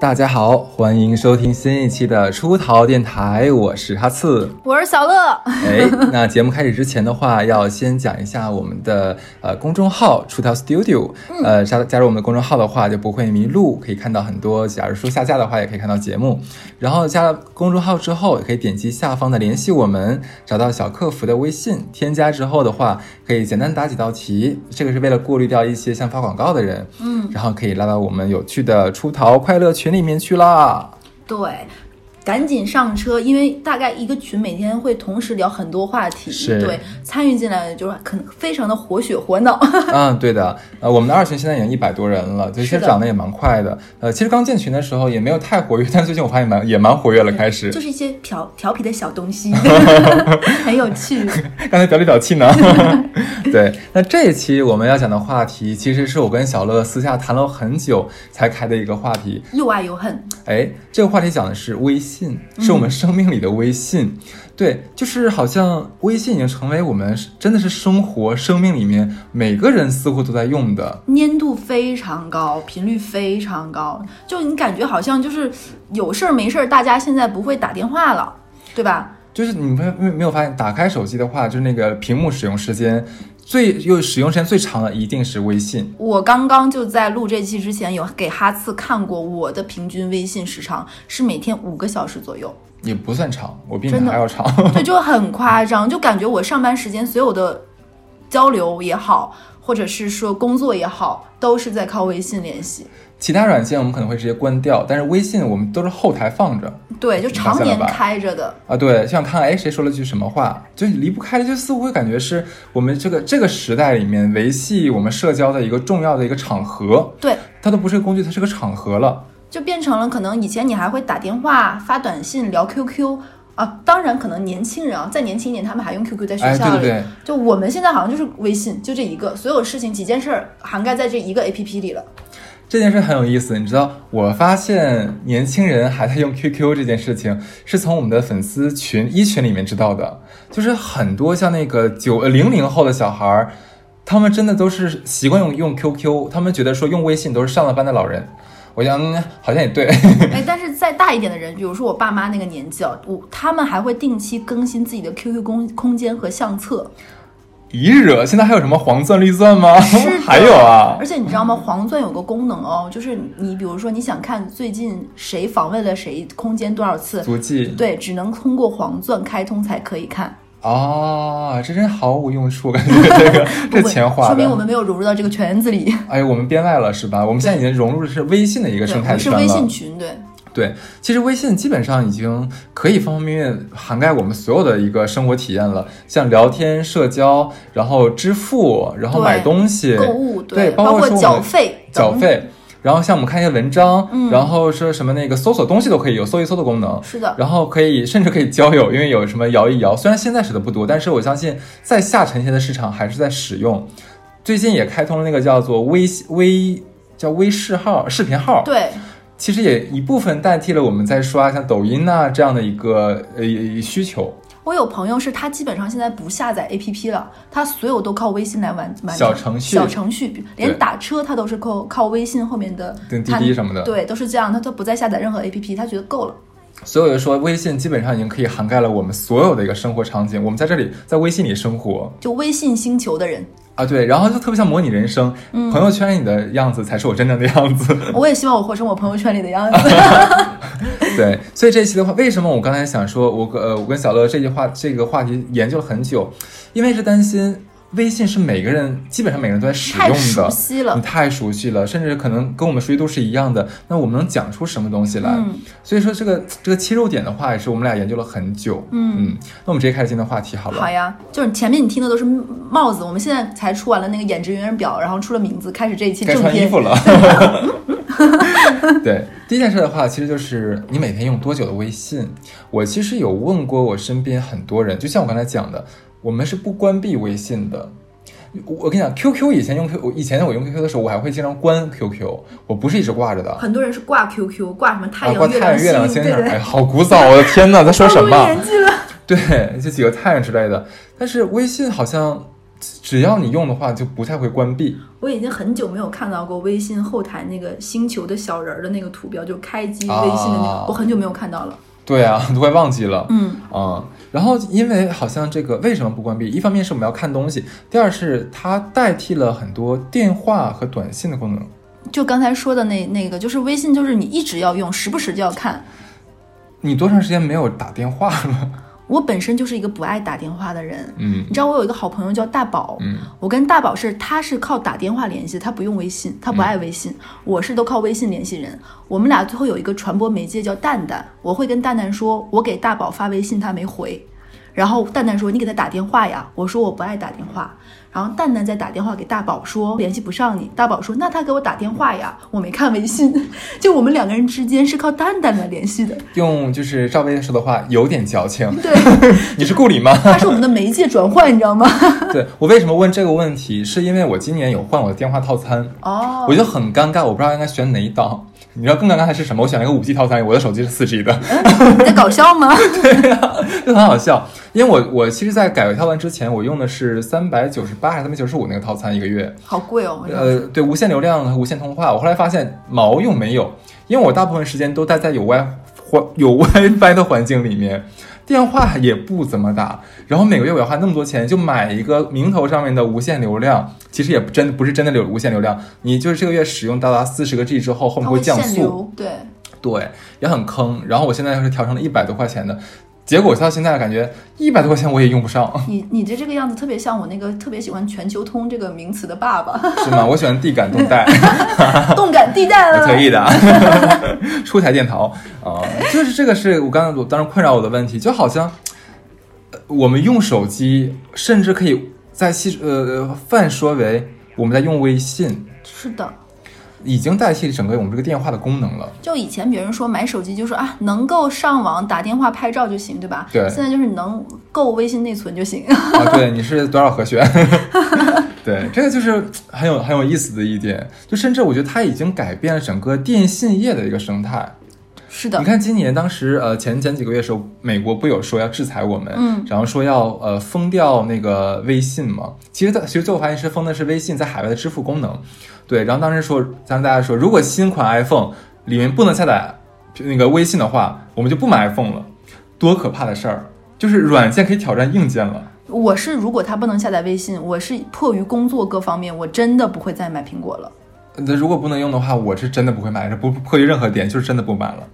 大家好，欢迎收听新一期的出逃电台，我是哈次，我是小乐。哎，那节目开始之前的话，要先讲一下我们的呃公众号出逃 Studio，呃加加入我们的公众号的话就不会迷路，可以看到很多，假如说下架的话也可以看到节目。然后加了公众号之后，可以点击下方的联系我们，找到小客服的微信，添加之后的话，可以简单答几道题，这个是为了过滤掉一些像发广告的人，嗯，然后可以拉到我们有趣的出逃快乐群群里面去啦。对，赶紧上车，因为大概一个群每天会同时聊很多话题，对，参与进来就是可能非常的活血活脑。嗯，对的，呃，我们的二群现在已经一百多人了，其实涨得也蛮快的。呃，其实刚建群的时候也没有太活跃，但最近我发现蛮也蛮活跃了，开始。就是一些调调皮的小东西，很有趣。刚才表里表气呢。对，那这一期我们要讲的话题，其实是我跟小乐私下谈了很久才开的一个话题。又爱又恨，哎，这个话题讲的是微信，是我们生命里的微信。对，就是好像微信已经成为我们真的是生活生命里面每个人似乎都在用的。粘度非常高，频率非常高，就你感觉好像就是有事儿没事儿，大家现在不会打电话了，对吧？就是你们没没有发现，打开手机的话，就是那个屏幕使用时间最又使用时间最长的一定是微信。我刚刚就在录这期之前有给哈次看过我的平均微信时长是每天五个小时左右，也不算长，我比你还要长。对，就很夸张，就感觉我上班时间所有的交流也好，或者是说工作也好，都是在靠微信联系。其他软件我们可能会直接关掉，但是微信我们都是后台放着对，就常年开着的。啊。对，想看哎谁说了句什么话，就离不开的，就似乎会感觉是我们这个这个时代里面维系我们社交的一个重要的一个场合。对，它都不是个工具，它是个场合了。就变成了可能以前你还会打电话、发短信、聊 QQ 啊，当然可能年轻人啊，再年轻一点，他们还用 QQ 在学哎，校里。对对对，就我们现在好像就是微信，就这一个，所有事情几件事儿涵盖在这一个 APP 里了。这件事很有意思，你知道，我发现年轻人还在用 QQ 这件事情，是从我们的粉丝群一群里面知道的。就是很多像那个九零零后的小孩，他们真的都是习惯用用 QQ，他们觉得说用微信都是上了班的老人。我想，好像也对。哎，但是再大一点的人，比如说我爸妈那个年纪啊，我他们还会定期更新自己的 QQ 空空间和相册。一惹，现在还有什么黄钻绿钻吗？还有啊，而且你知道吗？黄钻有个功能哦，就是你比如说你想看最近谁访问了谁空间多少次，足迹。对，只能通过黄钻开通才可以看。哦，这真毫无用处，感觉这个 这不钱花的。说明我们没有融入到这个圈子里。哎，我们编外了是吧？我们现在已经融入的是微信的一个，生态我们是。微信群，对。对，其实微信基本上已经可以方方面面涵盖我们所有的一个生活体验了，像聊天、社交，然后支付，然后买东西、购物，对，包括缴费，缴费，然后像我们看一些文章，嗯然后说什么那个搜索东西都可以有搜一搜的功能。是的，然后可以甚至可以交友，因为有什么摇一摇，虽然现在使的不多，但是我相信在下沉一些的市场还是在使用。最近也开通了那个叫做微微叫微视号视频号，对，其实也一部分代替了我们在刷像抖音呐、这样的一个呃需求。我有朋友是他基本上现在不下载 APP 了，他所有都靠微信来完完成小程序小程序，连打车他都是靠靠微信后面的跟滴滴什么的对，都是这样，他都不再下载任何 APP，他觉得够了。所以我就说，微信基本上已经可以涵盖了我们所有的一个生活场景。我们在这里，在微信里生活就微信星球的人，啊，对，然后就特别像模拟人生，嗯朋友圈里的样子才是我真正的样子。我也希望我活成我朋友圈里的样子。对，所以这一期的话，为什么我刚才想说，我跟呃，我跟小乐这句话这个话题研究了很久，因为是担心微信是每个人基本上每个人都在使用太熟的，悉了你太熟悉了，甚至可能跟我们熟悉度是一样的，那我们能讲出什么东西来？嗯所以说这个这个切入点的话，也是我们俩研究了很久。嗯那我们直接开始今天的话题好了。好呀，就是前面你听的都是帽子，我们现在才出完了那个演职人员表，然后出了名字，开始这一期该正片。穿衣服了。对，第一件事的话，其实就是你每天用多久的微信。我其实有问过我身边很多人，就像我刚才讲的，我们是不关闭微信的。我我跟你讲，QQ 以前用 Q，以前我用 QQ 的时候，我还会经常关 QQ，我不是一直挂着的。很多人是挂 QQ，挂什么太啊，阳、挂太阳、月亮、星星，哎，好古早！我的天呐，在说 什么？年纪了。对，这几个太阳之类的。但是微信好像只要你用的话，就不太会关闭。我已经很久没有看到过微信后台那个星球的小人儿的那个图标，就开机微信的那个，啊我很久没有看到了。对啊，都快忘记了。嗯，啊、然后因为好像这个为什么不关闭？一方面是我们要看东西，第二是它代替了很多电话和短信的功能。就刚才说的那那个，就是微信，就是你一直要用，时不时就要看。你多长时间没有打电话了？我本身就是一个不爱打电话的人，嗯。你知道我有一个好朋友叫大宝，嗯，我跟大宝是他是靠打电话联系，他不用微信，他不爱微信，我是都靠微信联系人。我们俩最后有一个传播媒介叫蛋蛋，我会跟蛋蛋说，我给大宝发微信他没回，然后蛋蛋说你给他打电话呀，我说我不爱打电话，然后蛋蛋再打电话给大宝说联系不上你，大宝说那他给我打电话呀，我没看微信，就我们两个人之间是靠蛋蛋来联系的，用就是赵薇说的话，有点矫情。对，你是顾里吗？他是我们的媒介转换，你知道吗？对我为什么问这个问题，是因为我今年有换我的电话套餐，哦我就很尴尬，我不知道应该选哪一档。你知道更尴尬的是什么？我选了一个五 G 套餐，我的手机是四 G 的，你 在搞笑吗？对呀就很好笑。因为我我其实，在改为套餐之前，我用的是三百九十八还是三百九十五那个套餐一个月，好贵哦，呃，对，无限流量和无限通话。我后来发现毛用没有，因为我大部分时间都待在有 Wi 环 有 WiFi 的环境里面，电话也不怎么打。然后每个月我要花那么多钱，就买一个名头上面的无限流量，其实也不真不是真的流无限流量，你就是这个月使用到达四十个 G 之后，后面会降速，对，对，也很坑。然后我现在是调成了一百多块钱的，结果到现在感觉一百多块钱我也用不上，你你的这个样子特别像我那个特别喜欢全球通这个名词的爸爸，是吗？我喜欢地感动带。动感地带了。可以的，出台电淘啊、就是这个是我刚才我当时困扰我的问题，就好像呃我们用手机，甚至可以在细呃泛说为我们在用微信，是的，已经代替整个我们这个电话的功能了。就以前别人说买手机就说啊能够上网、打电话、拍照就行，对吧？对现在就是能够微信内存就行。啊，对，你是多少和弦？对，这个就是很有很有意思的一点，就甚至我觉得它已经改变了整个电信业的一个生态。是的你，看，今年当时呃前前几个月的时候，美国不有说要制裁我们，嗯，然后说要呃封掉那个微信嘛。其实在其实最后发现是封的是微信在海外的支付功能，对。然后当时说，咱大家说，如果新款 iPhone 里面不能下载那个微信的话，我们就不买 iPhone 了，多可怕的事儿！就是软件可以挑战硬件了。我是如果它不能下载微信，我是迫于工作各方面，我真的不会再买苹果了。那如果不能用的话，我是真的不会买，这不迫于任何点，就是真的不买了。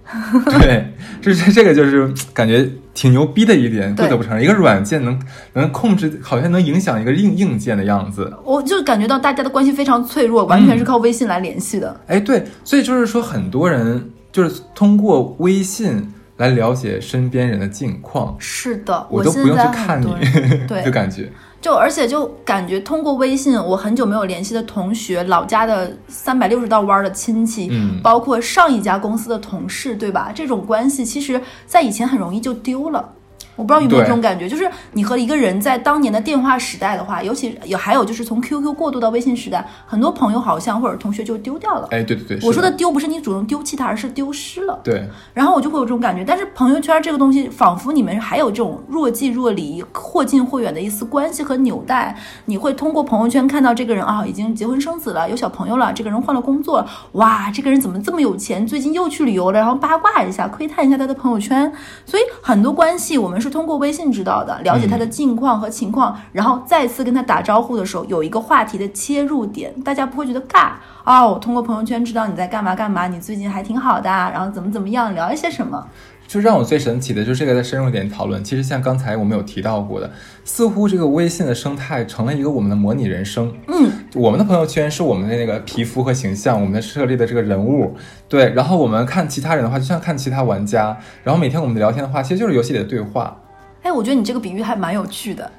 对，这这这个就是感觉挺牛逼的一点，不得不承认，一个软件能能控制，好像能影响一个硬硬件的样子。我就感觉到大家的关系非常脆弱，完全是靠微信来联系的。哎，对，所以就是说，很多人就是通过微信来了解身边人的近况，是的，我都不用去看你 对就，感觉就而且就感觉通过微信，我很久没有联系的同学、老家的三百六十道弯儿的亲戚，嗯包括上一家公司的同事，对吧？这种关系其实在以前很容易就丢了。我不知道有没有这种感觉，就是你和一个人在当年的电话时代的话，尤其有还有就是从 QQ 过渡到微信时代，很多朋友好像或者同学就丢掉了。哎，对对对，我说的丢不是你主动丢弃他，而是丢失了。对，然后我就会有这种感觉，但是朋友圈这个东西，仿佛你们还有这种若即若离、或近或远的一丝关系和纽带。你会通过朋友圈看到这个人啊，已经结婚生子了，有小朋友了，这个人换了工作了，哇，这个人怎么这么有钱？最近又去旅游了，然后八卦一下，窥探一下他的朋友圈。所以很多关系我们是通过微信知道的，了解他的近况和情况，然后再次跟他打招呼的时候，有一个话题的切入点，大家不会觉得尬。哦，我通过朋友圈知道你在干嘛干嘛，你最近还挺好的啊，然后怎么怎么样，聊一些什么。就让我最神奇的就是这个再深入一点讨论。其实像刚才我们有提到过的，似乎这个微信的生态成了一个我们的模拟人生。嗯，我们的朋友圈是我们的那个皮肤和形象，我们的设立的这个人物，对。然后我们看其他人的话，就像看其他玩家。然后每天我们的聊天的话，其实就是游戏里的对话。哎，我觉得你这个比喻还蛮有趣的。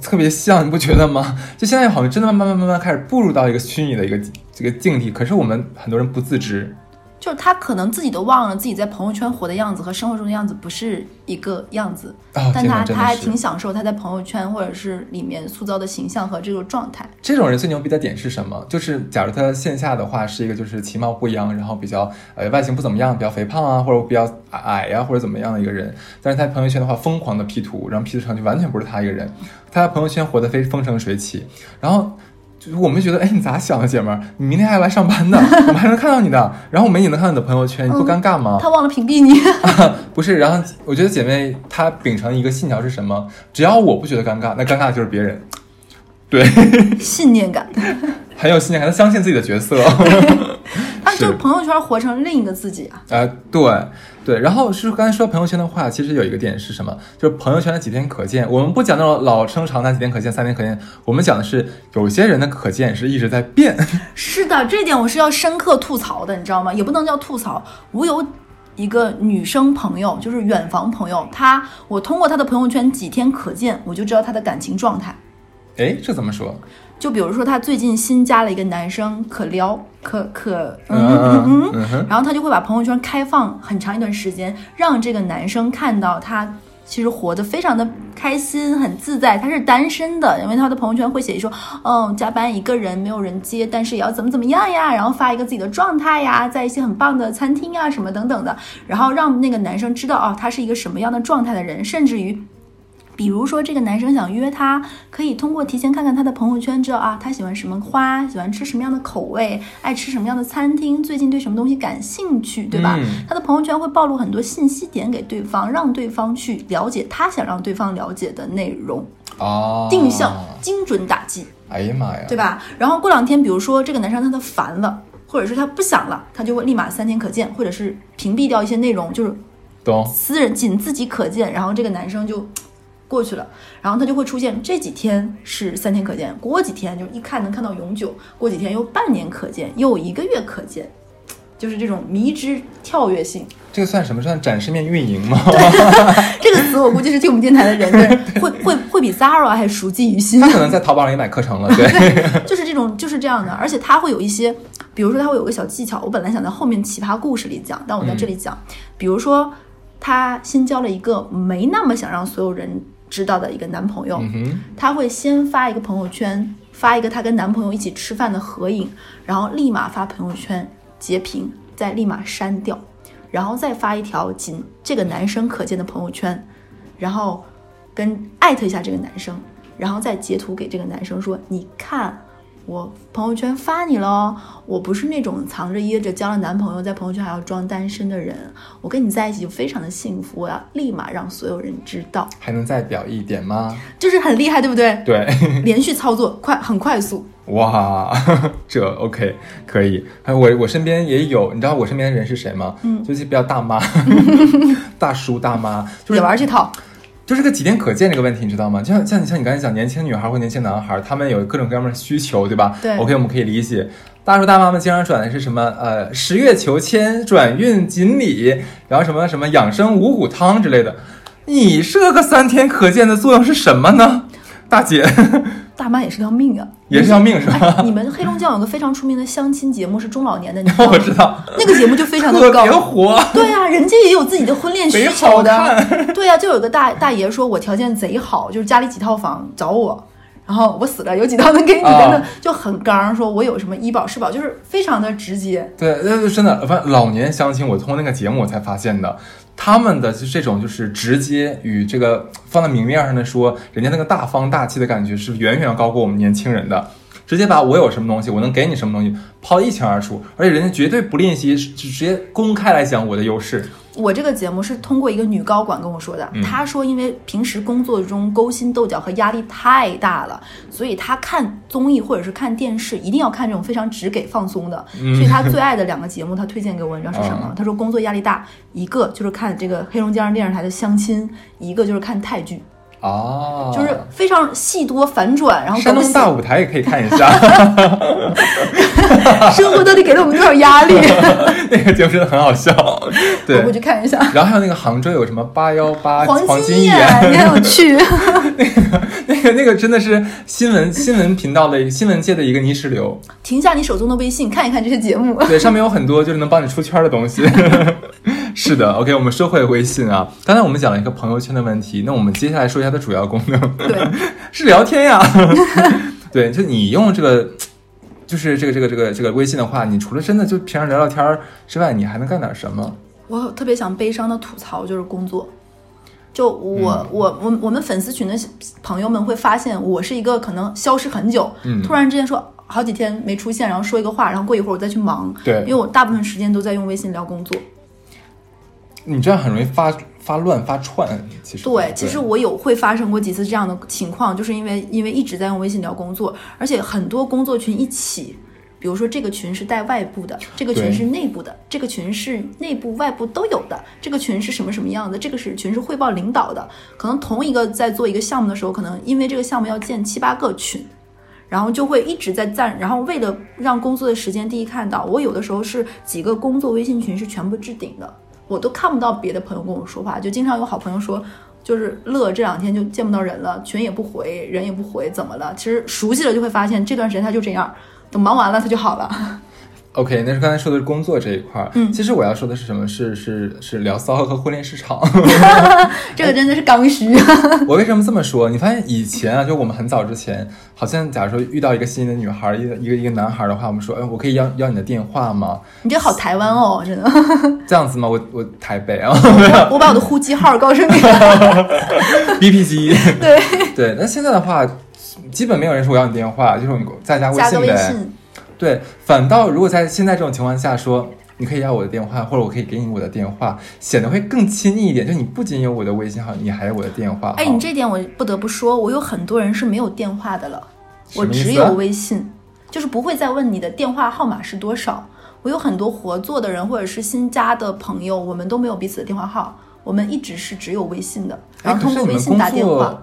特别像，你不觉得吗？就现在好像真的慢慢慢慢开始步入到一个虚拟的一个这个境地，可是我们很多人不自知。就是他可能自己都忘了自己在朋友圈活的样子和生活中的样子不是一个样子，哦，但他他还挺享受他在朋友圈或者是里面塑造的形象和这个状态。这种人最牛逼的点是什么？就是假如他线下的话是一个就是其貌不扬，然后比较呃外形不怎么样，比较肥胖啊，或者比较矮呀、或者怎么样的一个人，但是他朋友圈的话疯狂的 P 图，然后 P 图上去完全不是他一个人，他在朋友圈活得非风生水起，然后。就是我们觉得，哎，你咋想的，姐们儿？你明天还要来上班呢，我们还能看到你的。然后我们也能看到你的朋友圈，你不尴尬吗？他忘了屏蔽你，不是，然后我觉得姐妹她秉承一个信条是什么？只要我不觉得尴尬，那尴尬的就是别人。对，信念感。很有信念感，他相信自己的角色。他就朋友圈活成另一个自己啊。呃，对对，然后是刚才说朋友圈的话，其实有一个点是什么？就是朋友圈的几天可见。我们不讲那种老生常谈几天可见、三天可见，我们讲的是有些人的可见是一直在变。是的，这点我是要深刻吐槽的，你知道吗？也不能叫吐槽，我有。一个女生朋友，就是远房朋友，她我通过她的朋友圈几天可见，我就知道她的感情状态。哎，这怎么说？就比如说，她最近新加了一个男生，可撩，可可，嗯嗯嗯然后她就会把朋友圈开放很长一段时间，让这个男生看到他其实活得非常的开心，很自在。他是单身的，因为他的朋友圈会写说，嗯，加班一个人没有人接，但是也要怎么怎么样呀，然后发一个自己的状态呀，在一些很棒的餐厅啊什么等等的，然后让那个男生知道哦，他是一个什么样的状态的人，甚至于。比如说，这个男生想约她，可以通过提前看看他的朋友圈，知道啊，他喜欢什么花，喜欢吃什么样的口味，爱吃什么样的餐厅，最近对什么东西感兴趣，对吧？嗯他的朋友圈会暴露很多信息点给对方，让对方去了解他想让对方了解的内容，哦，定向、精准打击，哎呀妈呀，对吧？然后过两天，比如说这个男生他的烦了，或者是他不想了，他就会立马三天可见，或者是屏蔽掉一些内容，就是懂。私人仅自己可见，然后这个男生就过去了，然后他就会出现这几天是三天可见，过几天就一看能看到永久，过几天又半年可见，又一个月可见，就是这种迷之跳跃性。这个算什么？算展示面运营吗？这个词我估计是听我们电台的人 对会会会比 Zara 还熟记于心他。可能在淘宝上也买课程了，对。就是这种，就是这样的，而且他会有一些，比如说他会有个小技巧，我本来想在后面奇葩故事里讲，但我在这里讲，比如说他新交了一个没那么想让所有人知道的一个男朋友，嗯哼，他会先发一个朋友圈，发一个他跟男朋友一起吃饭的合影，然后立马发朋友圈截屏，再立马删掉，然后再发一条仅这个男生可见的朋友圈，然后跟艾特一下这个男生，然后再截图给这个男生说：“你看，我朋友圈发你了哦，我不是那种藏着掖着交了男朋友在朋友圈还要装单身的人，我跟你在一起就非常的幸福，我要立马让所有人知道，还能再表一点吗？就是很厉害，对不对？对，连续操作，快，很快速。哇，这 OK 可以。还有我我身边也有，你知道我身边的人是谁吗？嗯，就是比较大妈、大叔、大妈，就也是玩这套，就是个几天可见这个问题，你知道吗？就像像你像你刚才讲，年轻女孩或年轻男孩，他们有各种各样的需求，对吧？对 OK，我们可以理解。大叔大妈们经常转的是什么？呃，十月求签、转运锦鲤，然后什么什么养生五谷汤之类的。你这个三天可见的作用是什么呢？大姐大妈也是条命啊，也是条命是吧？哎，你们黑龙江有个非常出名的相亲节目是中老年的，你知道吗 我知道，那个节目就非常的特高别。火。对啊、人家也有自己的婚恋需求好的。对啊、就有个大大爷说，我条件贼好，就是家里几套房找我，然后我死了有几套能给你，啊真的就很刚，说我有什么医保社保，就是非常的直接。对，那真的，反正老年相亲，我通过那个节目我才发现的，他们的就这种就是直接与这个放在明面上的说，人家那个大方大气的感觉是远远高过我们年轻人的。直接把我有什么东西，我能给你什么东西抛得一清二楚，而且人家绝对不吝惜，直直接公开来讲我的优势。我这个节目是通过一个女高管跟我说的，嗯。她说因为平时工作中勾心斗角和压力太大了，所以她看综艺或者是看电视一定要看这种非常直给放松的，嗯。所以她最爱的两个节目，她推荐给我，你知道是什么？啊？她说工作压力大，一个就是看这个黑龙江电视台的相亲，一个就是看泰剧，哦，就是非常戏多反转，然后山东大舞台也可以看一下，生活到底给了我们多少压力？那个节目真的很好笑。对我，回去看一下。然后还有那个杭州有什么八幺八黄金眼，你很有趣。那那个那个真的是新闻新闻频道的新闻界的一个泥石流。停下你手中的微信，看一看这些节目。对，上面有很多就是能帮你出圈的东西。是的，OK，我们说回微信啊。刚才我们讲了一个朋友圈的问题，那我们接下来说一下它的主要功能。对，是聊天呀。对，就你用这个，就是这个这个这个这个微信的话，你除了真的就平常聊聊天之外，你还能干点什么？我特别想悲伤的吐槽，就是工作。就我我我我们粉丝群的朋友们会发现，我是一个可能消失很久，嗯突然之间说好几天没出现，然后说一个话，然后过一会儿我再去忙，对因为我大部分时间都在用微信聊工作。你这样很容易发发乱发串。其实对，其实我有会发生过几次这样的情况，就是因为因为一直在用微信聊工作，而且很多工作群一起，比如说这个群是带外部的，这个群是内部的，这个群是内部外部都有的，这个群是什么什么样的，这个是群是汇报领导的，可能同一个在做一个项目的时候，可能因为这个项目要建七八个群。然后就会一直在赞，然后为了让工作的时间第一看到，我有的时候是几个工作微信群是全部置顶的，我都看不到别的朋友跟我说话，就经常有好朋友说，就是乐这两天就见不到人了，群也不回，人也不回，怎么了？其实熟悉了就会发现这段时间他就这样，等忙完了他就好了。OK，那是刚才说的是工作这一块儿。嗯其实我要说的是什么？是是是聊骚和婚恋市场。这个真的是刚需。我为什么这么说？你发现以前啊，就我们很早之前，好像假如说遇到一个新的女孩儿，一个一个一个男孩儿的话，我们说，哎，我可以要要你的电话吗？你这好台湾哦，真的。这样子吗？我我台北啊我把我的呼机号告诉你。，BP 机。对，对，那现在的话，基本没有人说我要你电话，就是你再加微加个微信呗。信。对，反倒如果在现在这种情况下说，你可以要我的电话，或者我可以给你我的电话，显得会更亲密一点。就你不仅有我的微信号，你还有我的电话号。哎，你这点我不得不说，我有很多人是没有电话的了，我只有微信，就是不会再问你的电话号码是多少。我有很多合作的人或者是新加的朋友，我们都没有彼此的电话号，我们一直是只有微信的，然后通过微信打电话。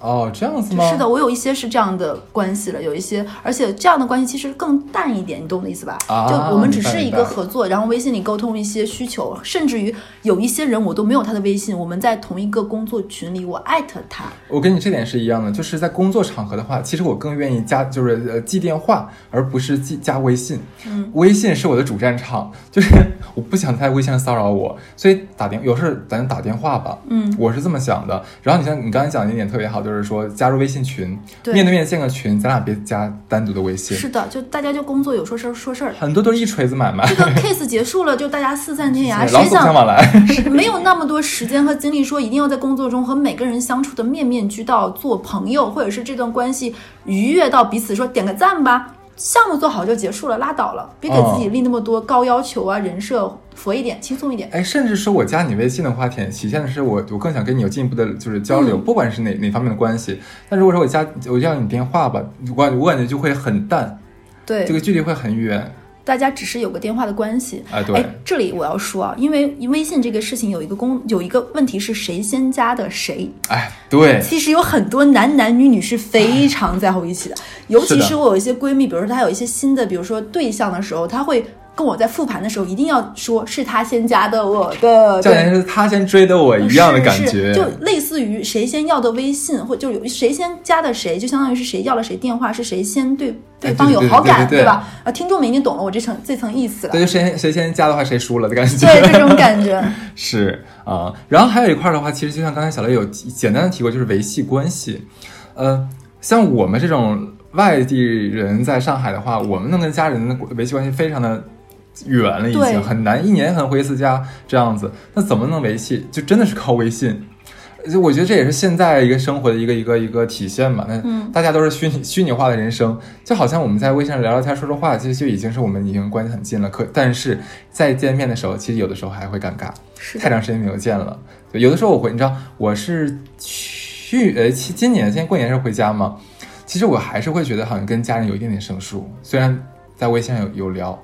哦，这样子吗？是的，我有一些是这样的关系了，有一些，而且这样的关系其实更淡一点，你懂我的意思吧？啊就我们只是一个合作，然后微信里沟通一些需求，甚至于有一些人我都没有他的微信，我们在同一个工作群里，我艾特他，我跟你这点是一样的，就是在工作场合的话，其实我更愿意加就是呃记电话，而不是记加微信。嗯，微信是我的主战场，就是我不想在微信上骚扰我，所以打电有事咱就打电话吧。嗯，我是这么想的。然后你像你刚才讲的一点特别好，就是说加入微信群，对面对面建个群，咱俩别加单独的微信。是的，就大家就工作有说事儿说事儿。很多都是一锤子买卖，这个 case 结束了，就大家四散天涯，谁想往来。没有那么多时间和精力说一定要在工作中和每个人相处的面面俱到，做朋友，或者是这段关系愉悦到彼此说点个赞吧，项目做好就结束了，拉倒了，别给自己立那么多高要求啊，人设佛一点，轻松一点。哎，甚至说我加你微信的话，体体现的是我我更想跟你有进一步的就是交流，嗯不管是哪哪方面的关系。但如果说我加我要你电话吧，我感我感觉就会很淡，对，这个距离会很远。大家只是有个电话的关系。哎，对，哎，这里我要说啊，因为微信这个事情有一个公有一个问题是谁先加的谁，哎，对，其实有很多男男女女是非常在乎一起的，尤其是我有一些闺蜜，比如说她有一些新的，比如说对象的时候，她会跟我在复盘的时候一定要说是他先加的我的，就好像是他先追的我一样的感觉。是就类似于谁先要的微信，或就有谁先加的谁，就相当于是谁要了谁电话，是谁先对对方有好感，对对对吧？啊，听众们已经懂了我这层这层意思了对，，就谁先谁先加的话，谁输了的感觉。对这种感觉，是啊、然后还有一块的话，其实就像刚才小雷有简单的提过，就是维系关系。呃，像我们这种外地人在上海的话，我们能跟家人的维系关系非常的远了，已经很难，一年可能回一次家这样子。那怎么能维系？就真的是靠微信。就我觉得这也是现在一个生活的一个一个一个体现嘛。那嗯大家都是虚拟虚拟化的人生，就好像我们在微信上聊聊天说说话，其实就已经是我们已经关系很近了。可但是在见面的时候，其实有的时候还会尴尬。太长时间没有见了。对有的时候我会，你知道，我是去呃，今今年今年过年时候回家嘛，其实我还是会觉得好像跟家人有一点点生疏，虽然在微信上有有聊，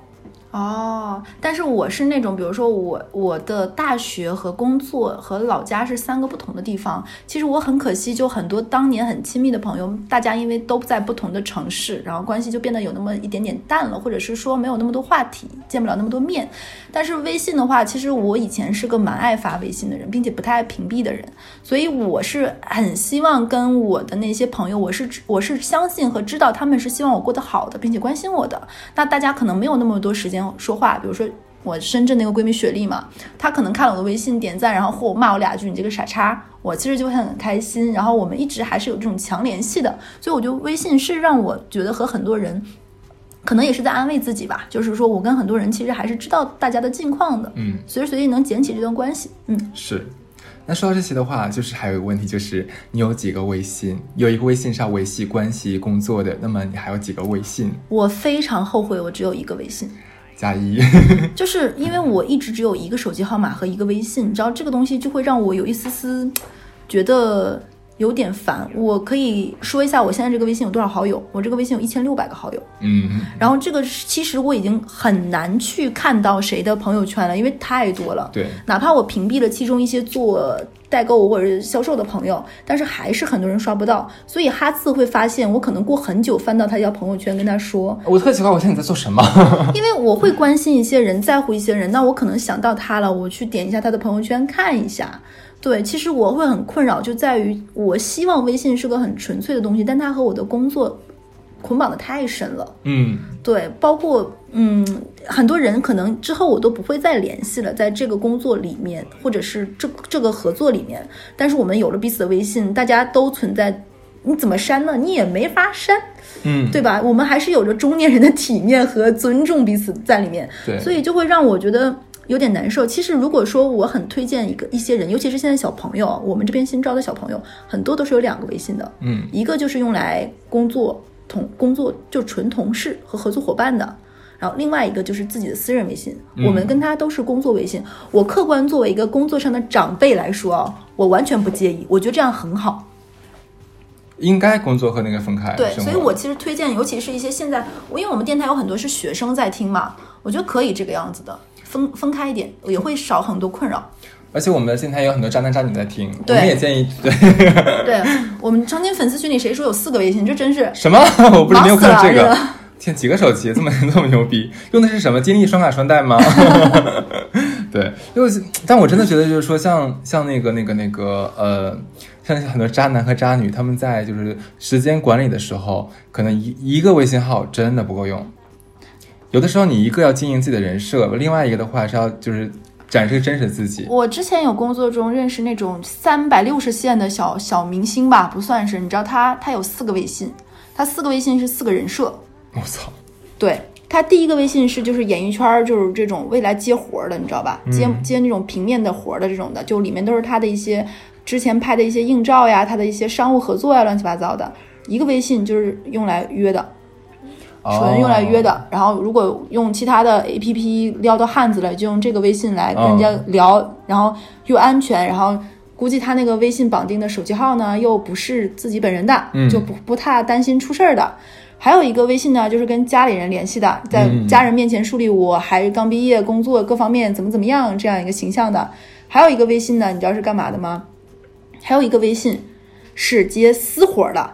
哦，但是我是那种，比如说我我的大学和工作和老家是三个不同的地方。其实我很可惜，就很多当年很亲密的朋友，大家因为都在不同的城市，然后关系就变得有那么一点点淡了，或者是说没有那么多话题，见不了那么多面。但是微信的话，其实我以前是个蛮爱发微信的人，并且不太爱屏蔽的人，所以我是很希望跟我的那些朋友，我是我是相信和知道他们是希望我过得好的，并且关心我的。那大家可能没有那么多时间。说话，比如说我深圳那个闺蜜雪莉嘛，她可能看了我的微信点赞，然后或我骂我两句，你这个傻叉，我其实就会很开心。然后我们一直还是有这种强联系的，所以我觉得微信是让我觉得和很多人，可能也是在安慰自己吧。就是说我跟很多人其实还是知道大家的近况的，嗯，随时随地能捡起这段关系，嗯，是。那说到这些的话，就是还有一个问题，就是你有几个微信？有一个微信是要维系关系、工作的，那么你还有几个微信？我非常后悔，我只有一个微信。加一，就是因为我一直只有一个手机号码和一个微信，你知道这个东西就会让我有一丝丝觉得有点烦。我可以说一下我现在这个微信有多少好友，我这个微信有一千六百个好友，嗯，然后这个其实我已经很难去看到谁的朋友圈了，因为太多了。对，哪怕我屏蔽了其中一些做。代购或者是销售的朋友，但是还是很多人刷不到，所以哈次会发现我可能过很久翻到他条朋友圈跟他说，我特奇怪，我现在你在做什么？因为我会关心一些人，在乎一些人，那我可能想到他了，我去点一下他的朋友圈看一下。对，其实我会很困扰，就在于我希望微信是个很纯粹的东西，但它和我的工作。捆绑的太深了，嗯，对，包括嗯，很多人可能之后我都不会再联系了，在这个工作里面，或者是这这个合作里面，但是我们有了彼此的微信，大家都存在，你怎么删呢？你也没法删，嗯，对吧？我们还是有着中年人的体面和尊重彼此在里面，对，所以就会让我觉得有点难受。其实如果说我很推荐一个一些人，尤其是现在小朋友，我们这边新招的小朋友很多都是有两个微信的，嗯，一个就是用来工作。同工作就纯同事和合作伙伴的，然后另外一个就是自己的私人微信，我们跟他都是工作微信。我客观作为一个工作上的长辈来说啊，我完全不介意，我觉得这样很好。应该工作和那个分开。对，所以我其实推荐，尤其是一些现在，因为我们电台有很多是学生在听嘛，我觉得可以这个样子的，分分开一点，也会少很多困扰。而且我们的电台有很多渣男渣女在听，我们也建议对。对我们曾经粉丝群里谁说有四个微信？这真是什么？我不是没有看到这个。天，几个手机这么 这么牛逼？用的是什么？金立双卡双待吗？对，因为但我真的觉得就是说，像像那个那个那个呃，像很多渣男和渣女，他们在就是时间管理的时候，可能一一个微信号真的不够用。有的时候你一个要经营自己的人设，另外一个的话是要就是。展示真实自己。我之前有工作中认识那种三百六十线的小小明星吧，不算是。你知道他他有四个微信，他四个微信是四个人设。我操！对他第一个微信是就是演艺圈就是这种未来接活的，你知道吧？接接那种平面的活的这种的，就里面都是他的一些之前拍的一些硬照呀，他的一些商务合作呀，乱七八糟的。一个微信就是用来约的。纯用来约的，然后如果用其他的 A P P 撩到汉子了，就用这个微信来跟人家聊，然后又安全，然后估计他那个微信绑定的手机号呢又不是自己本人的，就不不太担心出事儿的。还有一个微信呢，就是跟家里人联系的，在家人面前树立我还刚毕业，工作各方面怎么怎么样这样一个形象的。还有一个微信呢，你知道是干嘛的吗？还有一个微信是接私活的。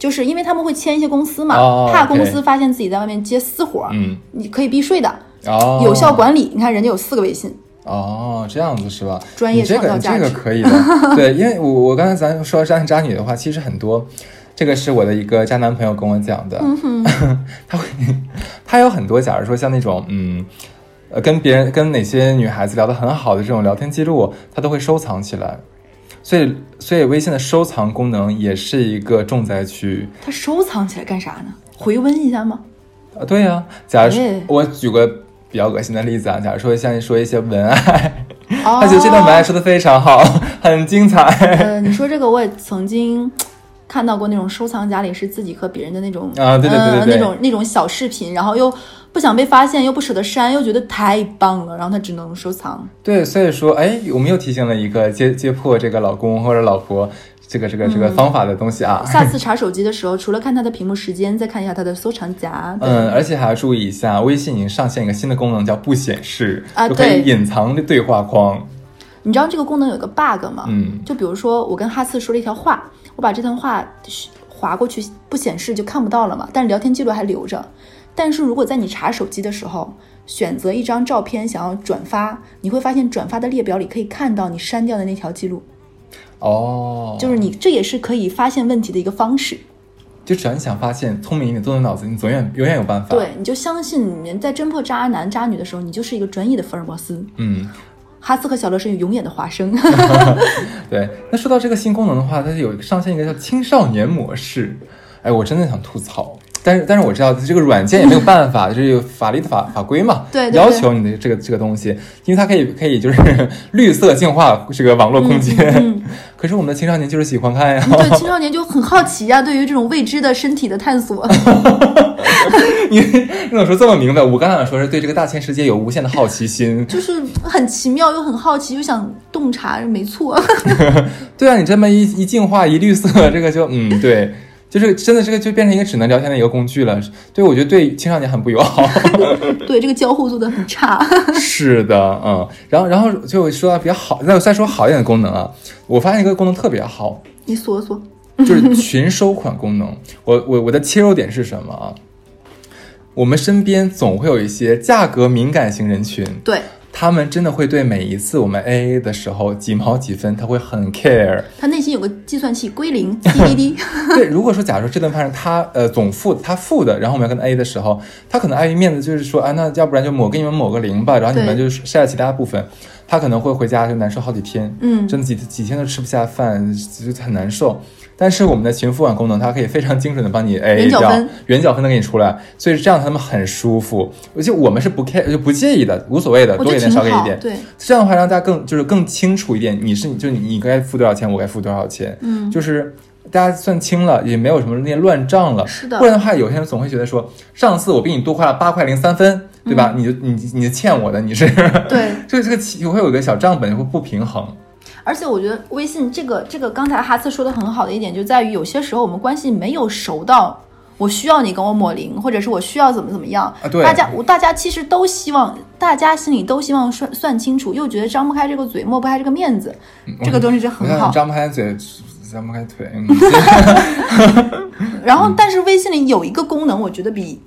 就是因为他们会签一些公司嘛，怕公司发现自己在外面接私活，嗯，你可以避税的，哦，有效管理。你看人家有四个微信，哦，这样子是吧？专业创造价值，这个可以的。对，因为我我刚才咱说渣男渣女的话，其实很多，这个是我的一个渣男朋友跟我讲的，他会他有很多，假如说像那种嗯，呃，跟别人跟哪些女孩子聊得很好的这种聊天记录，他都会收藏起来。所以，所以微信的收藏功能也是一个重灾区。它收藏起来干啥呢？回温一下吗？啊，对呀。假如说我举个比较恶心的例子啊，假如说像你说一些文案，他觉得这段文案说的非常好，很精彩。呃，你说这个我也曾经看到过那种收藏夹里是自己和别人的那种啊，对对对对，那种那种小视频，然后又不想被发现，又不舍得删，又觉得太棒了，然后他只能收藏。对，所以说，哎，我们又提醒了一个揭揭破这个老公或者老婆这个这个这个方法的东西啊。下次查手机的时候，除了看他的屏幕时间，再看一下他的收藏夹。嗯，而且还要注意一下，微信已经上线一个新的功能，叫不显示，啊就可以对隐藏的对话框。你知道这个功能有个 bug 吗？嗯，就比如说我跟哈次说了一条话，我把这段话划过去不显示就看不到了嘛，但是聊天记录还留着。但是如果在你查手机的时候，选择一张照片想要转发，你会发现转发的列表里可以看到你删掉的那条记录，哦，就是你这也是可以发现问题的一个方式。就只要你想发现，聪明一点，动动脑子，你总远永远有办法。，对，你就相信你在侦破渣男渣女的时候，你就是一个专业的福尔摩斯。嗯，哈斯和小乐是永远的华生。对。那说到这个新功能的话，它有上线一个叫青少年模式。哎，我真的想吐槽，但是但是我知道这个软件也没有办法，就是有法律的法法规嘛，对对对要求你的这个这个东西，因为它可以可以就是 绿色净化这个网络空间。嗯 可是我们的青少年就是喜欢看呀。对青少年就很好奇呀、对于这种未知的身体的探索。你你怎么说这么明白？我刚想说是对这个大千世界有无限的好奇心。就是很奇妙又很好奇，又想洞察，没错。对啊，你这么一一净化一绿色，这个就嗯对，就是真的这个就变成一个只能聊天的一个工具了。对，我觉得对青少年很不友好。对这个交互做的很差。是的，嗯，然后然后就说到比较好，那我再说好一点的功能啊，我发现一个功能特别好，你锁锁，就是群收款功能。我我我的切入点是什么啊？我们身边总会有一些价格敏感型人群，对他们真的会对每一次我们 AA 的时候几毛几分，他会很 care。他内心有个计算器归零滴滴滴对，如果说假如说这顿饭是他呃总付他付的，然后我们要跟他 A 的时候，他可能碍于面子，就是说啊，那要不然就抹给你们抹个零吧，然后你们对就晒其他部分，他可能会回家就难受好几天，嗯真的几几天都吃不下饭，就很难受。但是我们的群付款功能，它可以非常精准的帮你掉圆角分，圆角分的给你出来，所以这样他们很舒服，而且我们是不 care 就不介意的，无所谓的，多给点。少给一点，对，这样的话让大家更就是更清楚一点，你是就你你该付多少钱，我该付多少钱，嗯，就是大家算清了，也没有什么那些乱账了。是的不然的话，有些人总会觉得说，上次我比你多花了八块零三分，对吧？你就你你欠我的，你是嗯对，这个这个起会有一个小账本会不平衡。而且我觉得微信这个这个刚才哈斯说的很好的一点，就在于有些时候我们关系没有熟到。我需要你跟我抹零，或者是我需要怎么怎么样啊对大家我大家其实都希望，大家心里都希望算算清楚，又觉得张不开这个嘴，抹不开这个面子，这个东西就很好。张不开嘴，张不开腿，嗯 然后，但是微信里有一个功能，我觉得比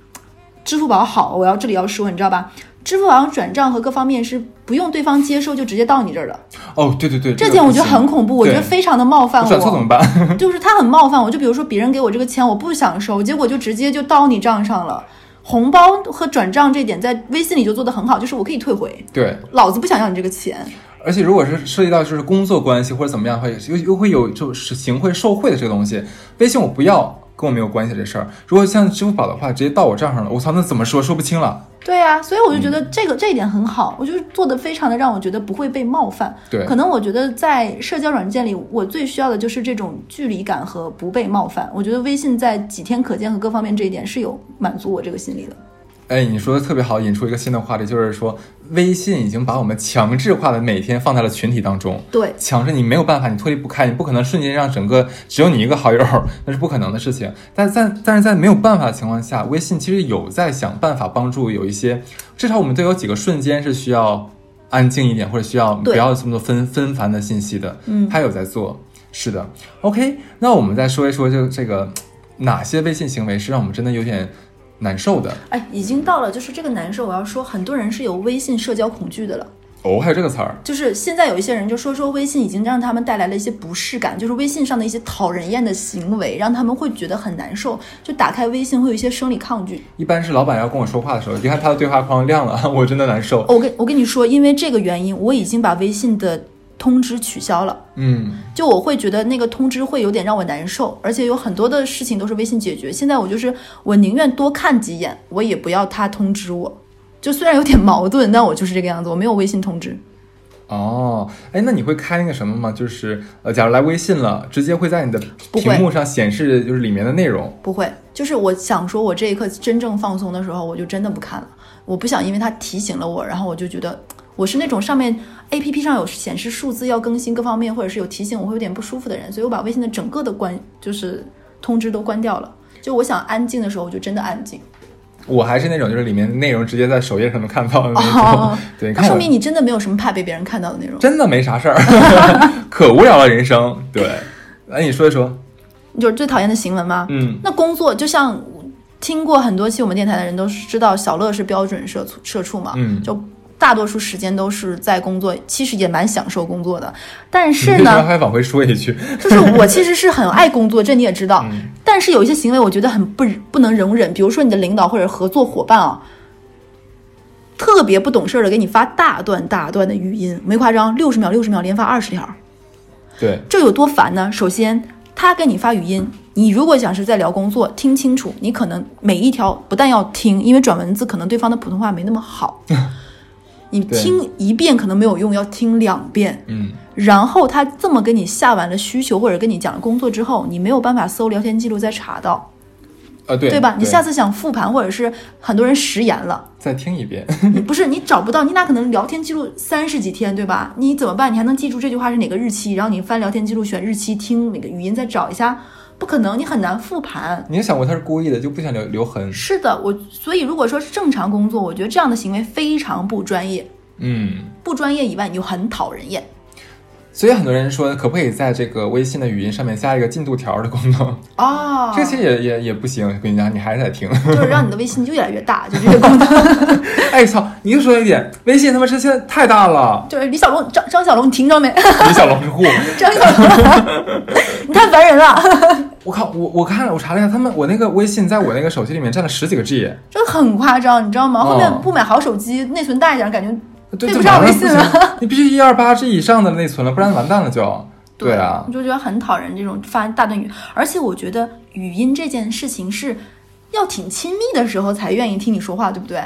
支付宝好，我要这里要说，你知道吧？支付宝转账和各方面是不用对方接收就直接到你这儿了，哦，对对对，这点我觉得很恐怖，我觉得非常的冒犯我。转错怎么办？就是他很冒犯我，就比如说别人给我这个钱，我不想收，结果就直接就到你账上了。红包和转账这点在微信里就做得很好，就是我可以退回，对，老子不想要你这个钱。而且如果是涉及到就是工作关系或者怎么样，会又又会有就是行贿受贿的这个东西，微信我不要，跟我没有关系这事儿。如果像支付宝的话，直接到我账上了，我操，那怎么说说不清了。对啊，所以我就觉得这个、这一点很好，我就是做的非常的让我觉得不会被冒犯。对可能我觉得在社交软件里，我最需要的就是这种距离感和不被冒犯。我觉得微信在几天可见和各方面这一点是有满足我这个心理的。哎，你说的特别好，引出一个新的话题，就是说微信已经把我们强制化的每天放在了群体当中，对，强制你没有办法，你脱离不开，你不可能瞬间让整个只有你一个好友，那是不可能的事情。但在但是在没有办法的情况下，微信其实有在想办法帮助有一些，至少我们都有几个瞬间是需要安静一点，或者需要不要这么多纷纷繁的信息的，嗯他有在做，是的。OK，那我们再说一说就这个哪些微信行为是让我们真的有点难受的。哎，已经到了，就是这个难受。我要说，很多人是有微信社交恐惧的了。哦，还有这个词儿，就是现在有一些人就说说微信已经让他们带来了一些不适感，就是微信上的一些讨人厌的行为，让他们会觉得很难受，就打开微信会有一些生理抗拒。一般是老板要跟我说话的时候，一看他的对话框亮了，我真的难受。我跟我跟你说，因为这个原因，我已经把微信的通知取消了。嗯，就我会觉得那个通知会有点让我难受，而且有很多的事情都是微信解决。现在我就是我宁愿多看几眼，我也不要他通知我。就虽然有点矛盾，但我就是这个样子，我没有微信通知。哦，哎，那你会开那个什么吗？就是呃，假如来微信了，直接会在你的屏幕上显示就是里面的内容。不会，就是我想说，我这一刻真正放松的时候，我就真的不看了。我不想因为他提醒了我，然后我就觉得我是那种上面 A P P 上有显示数字要更新各方面，或者是有提醒，我会有点不舒服的人，所以我把微信的整个的关就是通知都关掉了。就我想安静的时候，我就真的安静。我还是那种就是里面内容直接在首页上能看到的那种。哦 对，那看说明你真的没有什么怕被别人看到的内容。真的没啥事儿，可无聊了人生。对，来，你说一说。就是最讨厌的行文吗？嗯，那工作就像听过很多期我们电台的人都知道，小乐是标准社畜社畜嘛，嗯就大多数时间都是在工作，其实也蛮享受工作的。但是呢，还往回说一句？就是我其实是很爱工作，这你也知道。嗯但是有一些行为我觉得很不不能容忍，比如说你的领导或者合作伙伴啊，特别不懂事儿的给你发大段大段的语音，没夸张，六十秒六十秒连发二十条。对，这有多烦呢？首先，他给你发语音，你如果想是在聊工作，听清楚，你可能每一条不但要听，因为转文字可能对方的普通话没那么好，你听一遍可能没有用，要听两遍。嗯，然后他这么跟你下完了需求或者跟你讲了工作之后，你没有办法搜聊天记录再查到，啊，对，对吧？你下次想复盘，或者是很多人食言了，再听一遍。你不是你找不到，你俩可能聊天记录三十几天，对吧？你怎么办？你还能记住这句话是哪个日期？然后你翻聊天记录选日期听那个语音再找一下，不可能，你很难复盘。你也想过他是故意的，就不想留留痕。是的，我所以如果说是正常工作，我觉得这样的行为非常不专业，嗯，不专业以外，你就很讨人厌。所以很多人说，可不可以在这个微信的语音上面加一个进度条的功能？啊，这其实也也也不行。我跟你讲，你还是得听。就是让你的微信就越来越大，就这个功能。哎操！你又说一点，微信他妈是现在太大了。就是李小龙、张张小龙，你听着没？李小龙是户，张小龙，你太烦人了，我靠！我我看了，我查了一下，他们我那个微信在我那个手机里面占了十几个 G。真的很夸张，你知道吗？哦后面不买好手机，内存大一点，感觉对，不上上微信了，你必须一二八 G 以上的内存了，不然完蛋了就。对啊我，就觉得很讨人这种发大段语，而且我觉得语音这件事情是要挺亲密的时候才愿意听你说话，对不对？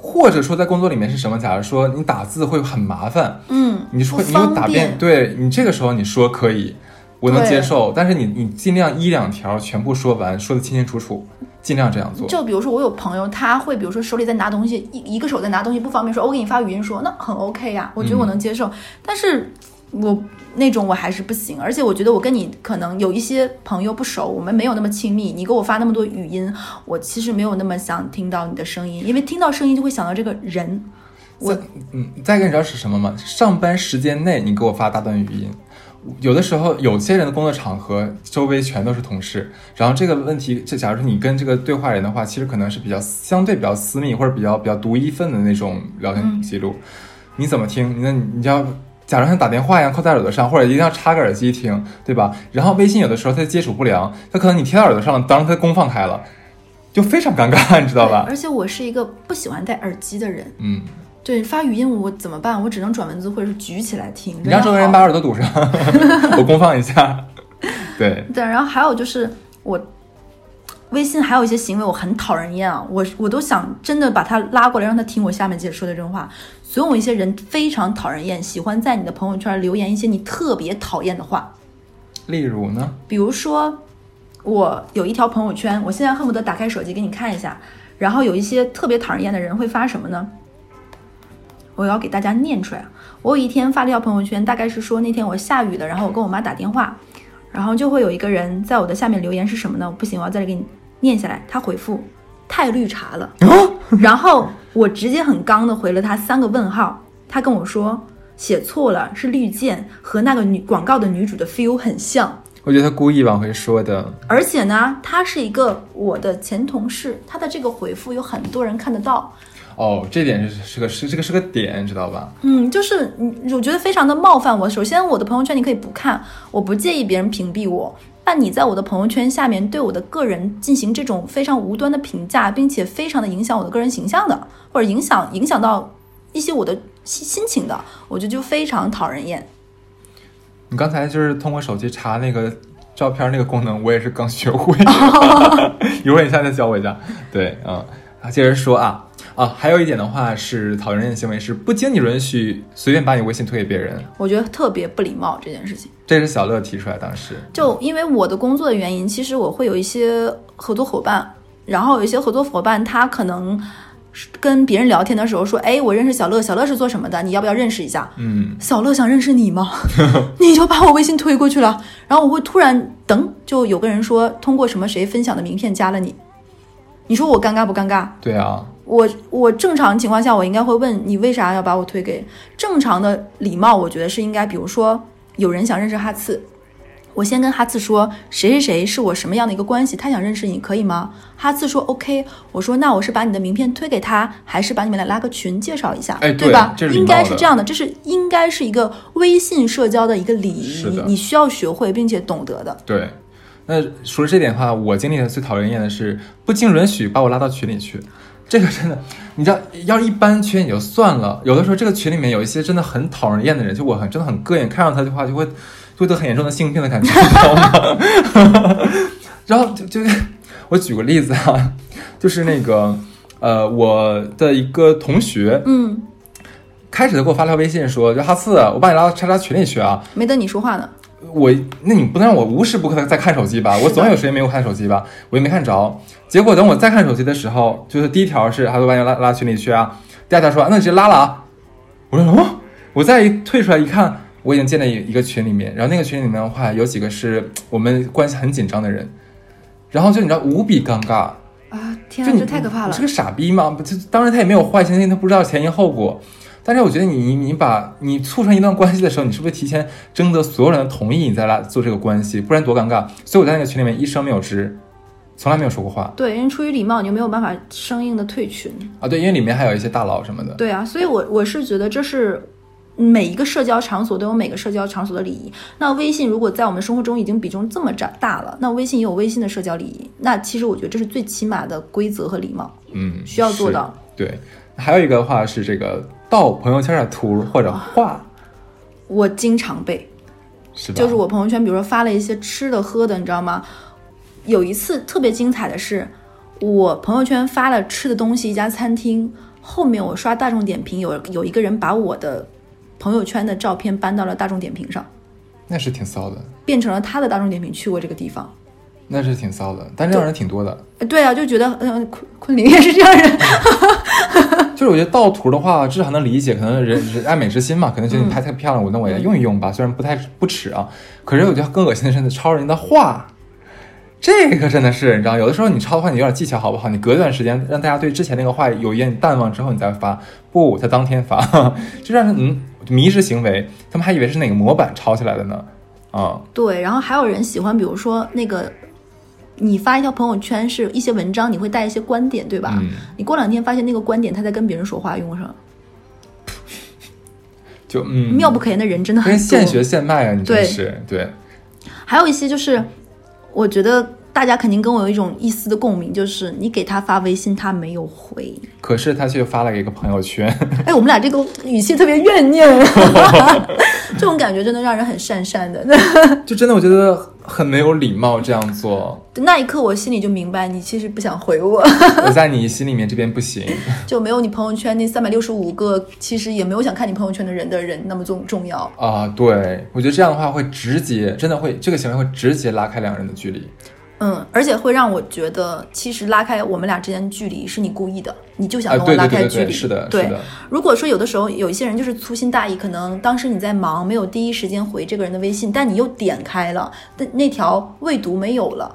或者说在工作里面是什么？假如说你打字会很麻烦，嗯，你说你有打方遍，便，对你这个时候你说可以，我能接受，但是你你尽量一两条全部说完，说的清清楚楚，尽量这样做。就比如说我有朋友，他会比如说手里在拿东西，一一个手在拿东西不方便说，我给你发语音说，那很 OK 呀、我觉得我能接受。但是我那种我还是不行，而且我觉得我跟你可能有一些朋友不熟，我们没有那么亲密，你给我发那么多语音，我其实没有那么想听到你的声音，因为听到声音就会想到这个人。我嗯，再一个你知道是什么吗？上班时间内你给我发大段语音，有的时候有些人的工作场合周围全都是同事，然后这个问题，就假如说你跟这个对话人的话，其实可能是比较相对比较私密或者比较比较独一份的那种聊天记录，你怎么听？那你要。假如像打电话一样扣在耳朵上，或者一定要插个耳机听，对吧？然后微信有的时候它接触不良，它可能你贴到耳朵上了，当时它功放开了，就非常尴尬，你知道吧？而且我是一个不喜欢戴耳机的人，嗯，对发语音我怎么办？我只能转文字或者是举起来听。你让周围人把耳朵堵上，我公放一下。对，对，然后还有就是我微信还有一些行为我很讨人厌啊，我我都想真的把他拉过来让他听我下面接着说的这种话。总有一些人非常讨人厌，喜欢在你的朋友圈留言一些你特别讨厌的话，例如呢？比如说我有一条朋友圈，我现在恨不得打开手机给你看一下，然后有一些特别讨人厌的人会发什么呢？我要给大家念出来。我有一天发了一条朋友圈，大概是说那天我下雨了，然后我跟我妈打电话，然后就会有一个人在我的下面留言是什么呢？不行，我要在这给你念下来。他回复太绿茶了，然后我直接很刚的回了他三个问号。他跟我说写错了，是绿箭，和那个女广告的女主的 feel 很像。我觉得他故意往回说的。而且呢，他是一个我的前同事，他的这个回复有很多人看得到。哦，这点是是个是这个是个点，知道吧？嗯，就是你我觉得非常的冒犯我。首先，我的朋友圈你可以不看，我不介意别人屏蔽我。但你在我的朋友圈下面对我的个人进行这种非常无端的评价，并且非常的影响我的个人形象的，或者影响影响到一些我的心心情的，我觉得就非常讨人厌。你刚才就是通过手机查那个照片那个功能，我也是刚学会。一会儿你下次教我一下。对，嗯，啊，接着说啊啊，还有一点的话是讨人厌的行为是不经你允许随便把你微信推给别人，我觉得特别不礼貌这件事情。这是小乐提出来当时。就因为我的工作的原因，其实我会有一些合作伙伴，然后有一些合作伙伴他可能是跟别人聊天的时候说，哎，我认识小乐，小乐是做什么的？你要不要认识一下？嗯，小乐想认识你吗？你就把我微信推过去了，然后我会突然等，就有个人说通过什么谁分享的名片加了你，你说我尴尬不尴尬？对啊，我我正常情况下，我应该会问你为啥要把我推给正常的礼貌，我觉得是应该，比如说有人想认识哈次，我先跟哈次说谁谁谁是我什么样的一个关系，他想认识你可以吗？哈次说 OK，我说那我是把你的名片推给他，还是把你们俩拉个群介绍一下，哎对吧？应该是这样的，这是应该是一个微信社交的一个礼仪你需要学会并且懂得的。对。那除了这点的话，我经历的最讨人厌的是不经允许把我拉到群里去。这个真的，你知道，要是一般群也就算了，有的时候这个群里面有一些真的很讨人厌的人，就我很真的很膈应，看上他的话就会就会得很严重的性病的感觉，你知道吗？然后就就我举个例子啊，就是那个呃，我的一个同学，嗯，开始他给我发条微信说，就哈次，我把你拉到叉叉群里去啊，没等你说话呢。我那你不能让我无时不刻的在看手机吧？我总有时间没有看手机吧？我也没看着。结果等我再看手机的时候，就是第一条是他说把你拉拉群里去啊，第二条说那你直接拉了啊。我说哦，我再一退出来一看，我已经进了一一个群里面，然后那个群里面的话有几个是我们关系很紧张的人，然后就你知道无比尴尬，啊，天啊，就你这太可怕了你是！个傻逼吗？不就当然他也没有坏心，他不知道前因后果。但是我觉得你你你把你促成一段关系的时候，你是不是提前征得所有人的同意，你再来做这个关系？不然多尴尬。所以我在那个群里面一声没有吱，从来没有说过话对，因为出于礼貌，你就没有办法生硬的退群。啊。对，因为里面还有一些大佬什么的。对啊，所以我我是觉得这是每一个社交场所都有每个社交场所的礼仪。那微信如果在我们生活中已经比重这么大大了，那微信也有微信的社交礼仪。那其实我觉得这是最起码的规则和礼貌。嗯，需要做到。对，还有一个的话是这个盗朋友圈的图或者画，我经常被，是吧？就是我朋友圈，比如说发了一些吃的喝的，你知道吗？有一次特别精彩的是，我朋友圈发了吃的东西，一家餐厅，后面我刷大众点评，有有一个人把我的朋友圈的照片搬到了大众点评上，那是挺骚的，变成了他的大众点评去过这个地方。那是挺骚的。但这样人挺多的。呃对啊，就觉得嗯，昆昆凌也是这样人。就是我觉得盗图的话，至少能理解，可能人人爱美之心嘛，可能觉得你拍太漂亮，我那我也用一用吧，虽然不太不耻啊。可是我觉得更恶心的是抄人家的画，这个真的是你知道，有的时候你抄的话，你有点技巧好不好？你隔一段时间让大家对之前那个画有一点淡忘之后，你再发，不，他当天发，就让人嗯迷失行为，他们还以为是哪个模板抄起来的呢，啊、对，然后还有人喜欢，比如说那个，你发一条朋友圈是一些文章，你会带一些观点，对吧？嗯。你过两天发现那个观点他在跟别人说话用上，就嗯，妙不可言的人真的很现学现卖啊，你真对是。对，还有一些就是，我觉得大家肯定跟我有一种一丝的共鸣，就是你给他发微信，他没有回。可是他却发了一个朋友圈，哎，我们俩这个语气特别怨念，这种感觉真的让人很讪讪的。就真的我觉得很没有礼貌这样做。那一刻，我心里就明白，你其实不想回我，我在你心里面这边不行，就没有你朋友圈那三百六十五个，其实也没有想看你朋友圈的人的人那么重重要。啊，对我觉得这样的话会直接，真的会这个行为会直接拉开两个人的距离。嗯，而且会让我觉得，其实拉开我们俩之间距离是你故意的，你就想啊，跟我拉对对对对对，开距离。是的，对，如果说有的时候有一些人就是粗心大意，可能当时你在忙，没有第一时间回这个人的微信，但你又点开了，但那条未读没有了。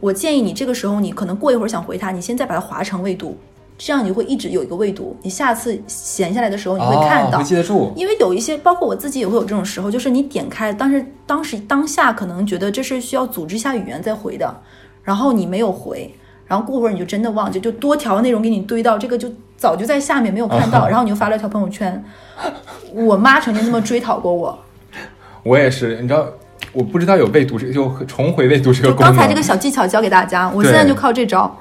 我建议你这个时候，你可能过一会儿想回他，你现在把它划成未读，这样你会一直有一个未读，你下次闲下来的时候你会看到。哦、记得住。因为有一些，包括我自己也会有这种时候，就是你点开，当时当时当下可能觉得这是需要组织一下语言再回的，然后你没有回，然后过会儿你就真的忘记，就多条内容给你堆到这个就早就在下面没有看到，然后你就发了一条朋友圈。我妈曾经这么追讨过我，我也是，你知道，我不知道有未读这个，就重回未读这个功能。刚才这个小技巧教给大家，我现在就靠这招。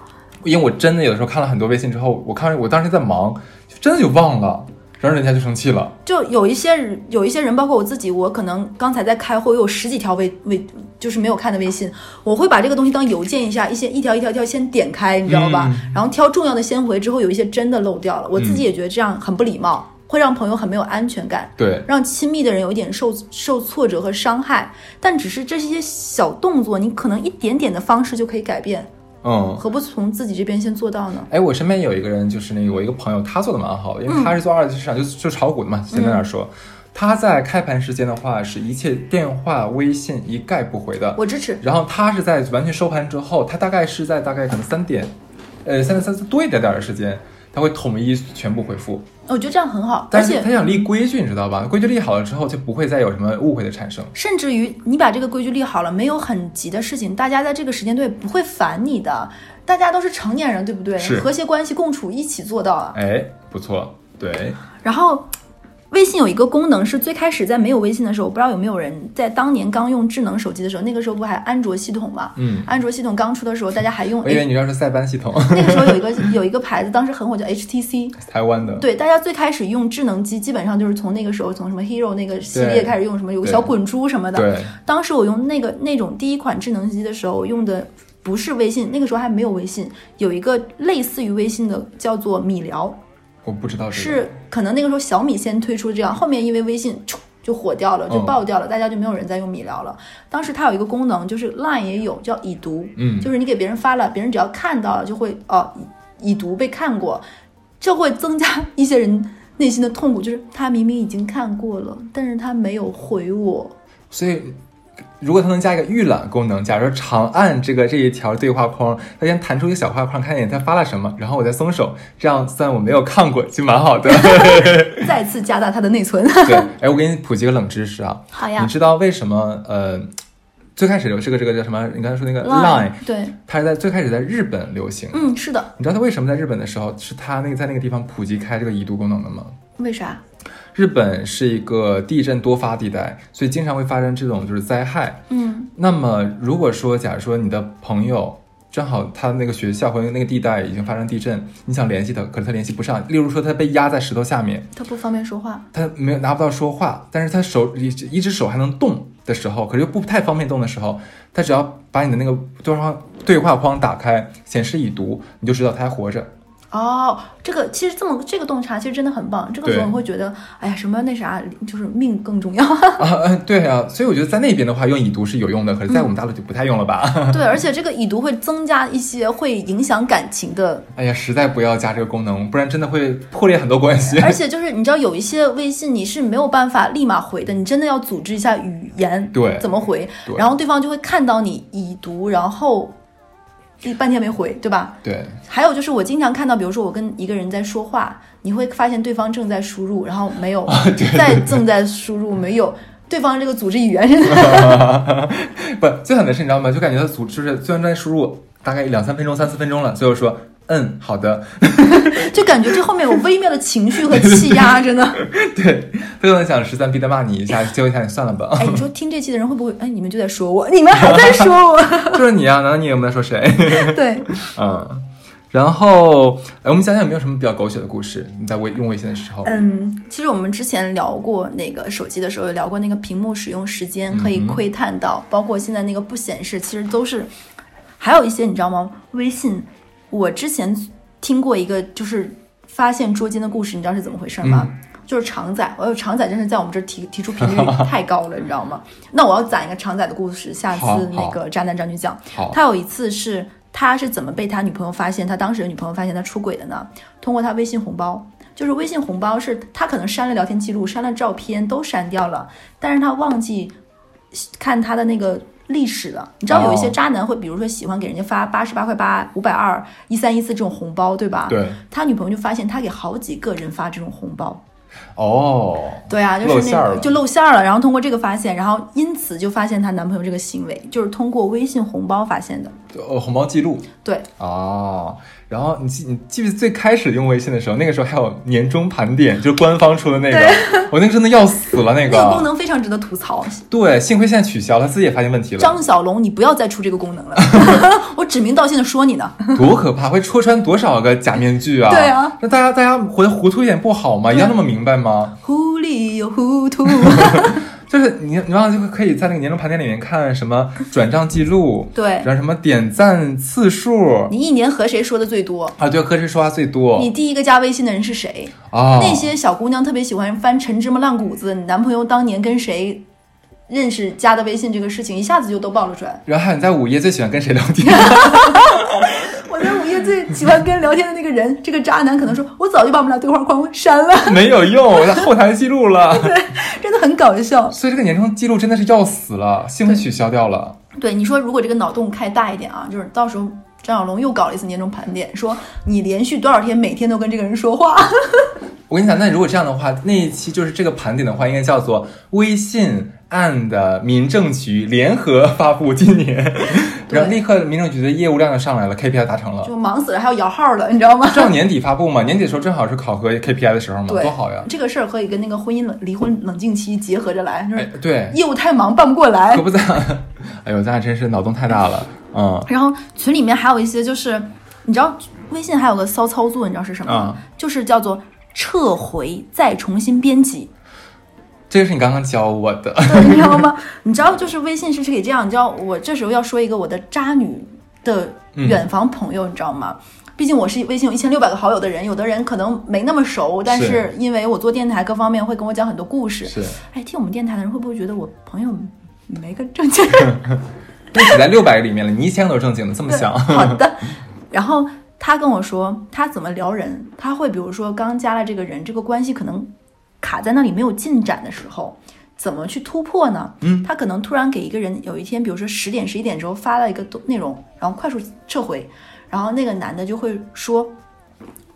因为我真的有的时候看了很多微信之后，我看我当时在忙，就真的就忘了。然后人家就生气了。就有一些人，有一些人，包括我自己，我可能刚才在开会，我有十几条微微，就是没有看的微信，我会把这个东西当邮件一下，一些一条一条一条先点开，你知道吧？嗯然后挑重要的先回，之后有一些真的漏掉了，我自己也觉得这样很不礼貌，会让朋友很没有安全感。对，让亲密的人有一点受受挫折和伤害，但只是这些小动作，你可能一点点的方式就可以改变，嗯。何不从自己这边先做到呢？哎，我身边有一个人，就是那个我一个朋友，他做的蛮好的，因为他是做二级市场，就就炒股的嘛，简单点儿说。他在开盘时间的话，是一切电话、微信一概不回的。我支持，然后他是在完全收盘之后，他大概是在大概可能三点，呃，三点三四多一点点的时间，他会统一全部回复。我觉得这样很好，而且他想立规矩，你知道吧？规矩立好了之后，就不会再有什么误会的产生。甚至于你把这个规矩立好了，没有很急的事情，大家在这个时间段不会烦你的，大家都是成年人，对不对？是和谐关系共处一起做到了。哎，不错，对，然后，微信有一个功能是最开始在没有微信的时候，我不知道有没有人在当年刚用智能手机的时候，那个时候不还安卓系统嘛？嗯，安卓系统刚出的时候，大家还用我以为你要是塞班系统，那个时候有一个有一个牌子，当时很火，叫 HTC。台湾的，对，大家最开始用智能机，基本上就是从那个时候，从什么 Hero 那个系列开始用，什么有个小滚珠什么的。对，当时我用那个那种第一款智能机的时候，我用的不是微信，那个时候还没有微信，有一个类似于微信的叫做米聊，我不知道这个。是可能那个时候小米先推出这样，后面因为微信就火掉了，就嗯爆掉了，大家就没有人再用米聊了。当时它有一个功能，就是 Line 也有叫已读，嗯，就是你给别人发了，别人只要看到了就会哦已已读被看过，这会增加一些人内心的痛苦，就是他明明已经看过了，但是他没有回我。所以，如果它能加一个预览功能，假如说长按这个这一条对话框，它先弹出一个小画框，看见它发了什么，然后我再松手，这样算我没有看过，其实蛮好的。再次加大它的内存。对，哎，我给你普及个冷知识啊，好呀你知道为什么呃最开始有这个这个叫什么？你刚才说那个 Line，对，它是在最开始在日本流行。嗯，是的，你知道它为什么在日本的时候是它那个在那个地方普及开这个已读功能的吗？为啥？日本是一个地震多发地带，所以经常会发生这种就是灾害。嗯那么如果说，假如说你的朋友正好他那个学校或者那个地带已经发生地震，你想联系他，可是他联系不上。例如说他被压在石头下面，他不方便说话。他没有拿不到说话，但是他手一一只手还能动的时候，可是又不太方便动的时候，他只要把你的那个对话对话框打开，显示已读，你就知道他还活着。哦，这个其实这么这个洞察其实真的很棒。这个时候你会觉得，哎呀，什么那啥，就是命更重要。啊，嗯，对啊，所以我觉得在那边的话用已读是有用的，可是在我们大陆就不太用了吧？对，而且这个已读会增加一些会影响感情的，哎呀，实在不要加这个功能，不然真的会破裂很多关系。而且就是你知道有一些微信你是没有办法立马回的，你真的要组织一下语言，对怎么回，然后对方就会看到你已读，然后一半天没回，对吧？对，还有就是我经常看到，比如说我跟一个人在说话，你会发现对方正在输入，然后没有，在 正在输入，没有。对方这个组织语言是 不，最狠的是你知道吗？就感觉他组就是虽然在输入大概两三分钟、三四分钟了，最后说嗯好的，就感觉这后面有微妙的情绪和气压，真的。对，非常想十三逼的骂你一下，结果一下你算了吧，哎，你说听这期的人会不会？哎，你们就在说我，你们还在说我？就是你啊，难道你有没有在说谁？对，嗯，然后哎，我们想想有没有什么比较狗血的故事？你在微用微信的时候，嗯，其实我们之前聊过那个手机的时候，有聊过那个屏幕使用时间可以窥探到，包括现在那个不显示，其实都是，还有一些你知道吗？微信，我之前听过一个就是发现捉奸的故事，你知道是怎么回事吗？就是常仔，我有常仔真是在我们这儿提提出频率太高了，你知道吗？那我要攒一个常仔的故事，下次那个渣男渣女讲。他有一次是他是怎么被他女朋友发现，他当时的女朋友发现他出轨的呢？通过他微信红包，就是微信红包是他可能删了聊天记录、删了照片都删掉了，但是他忘记看他的那个。历史的，你知道有一些哦。渣男会，比如说喜欢给人家发八十八块八、五百二、一三一四这种红包，对吧？对，他女朋友就发现他给好几个人发这种红包，哦，对啊，就是那个就露馅儿了，然后通过这个发现，然后因此就发现她男朋友这个行为，就是通过微信红包发现的。呃，红包记录。对，哦。然后你记你记不记得最开始用微信的时候，那个时候还有年终盘点，就是官方出的那个，我那个真的要死了，那个那个功能非常值得吐槽。对，幸亏现在取消了，自己也发现问题了，张小龙，你不要再出这个功能了，我指名道姓的说你呢。多可怕，会戳穿多少个假面具啊！对啊，那大家大家活得糊涂一点不好吗？一定要那么明明白吗？糊里又糊涂。就是你，你忘了就可以在那个年终盘点里面看什么转账记录，对然后什么点赞次数你一年和谁说的最多？啊，对，和谁说话最多你第一个加微信的人是谁？啊？那些小姑娘特别喜欢翻陈芝麻烂谷子，你男朋友当年跟谁认识、加的微信这个事情，一下子就都爆了出来。然后还有你在午夜最喜欢跟谁聊天？最喜欢跟聊天的那个人，这个渣男可能说，我早就把我们俩对话框删了，没有用，我在后台记录了。对真的很搞笑。所以这个年终记录真的是要死了，幸亏取消掉了。对你说，如果这个脑洞开大一点啊，就是到时候张小龙又搞了一次年终盘点，说你连续多少天每天都跟这个人说话，我跟你讲，那如果这样的话，那一期就是这个盘点的话，应该叫做微信案的民政局联合发布今年，然后立刻民政局的业务量就上来了，KPI 达成了。就忙死了，还要摇号了，你知道吗？正好年底发布嘛，年底的时候正好是考核 KPI 的时候嘛，多好呀！这个事儿可以跟那个婚姻冷离婚冷静期结合着来，就哎，对，业务太忙办不过来可。不咋，哎呦，咱俩真是脑洞太大了，嗯然后群里面还有一些就是，你知道微信还有个骚操作，你知道是什么吗？嗯就是叫做撤回再重新编辑。这个是你刚刚教我的，对，你知道吗？你知道，就是微信是可以这样。你知道，我这时候要说一个我的渣女的远房朋友，你知道吗？毕竟我是微信有一千六百个好友的人，有的人可能没那么熟，但是因为我做电台，各方面会跟我讲很多故事。是，哎，听我们电台的人会不会觉得我朋友没个正经？都挤在六百个里面了，你一千个都是正经的，这么想？好的。然后他跟我说，他怎么聊人，他会比如说刚加了这个人，这个关系可能卡在那里没有进展的时候，怎么去突破呢？嗯，他可能突然给一个人有一天，比如说十点十一点之后发了一个东内容，然后快速撤回，然后那个男的就会说。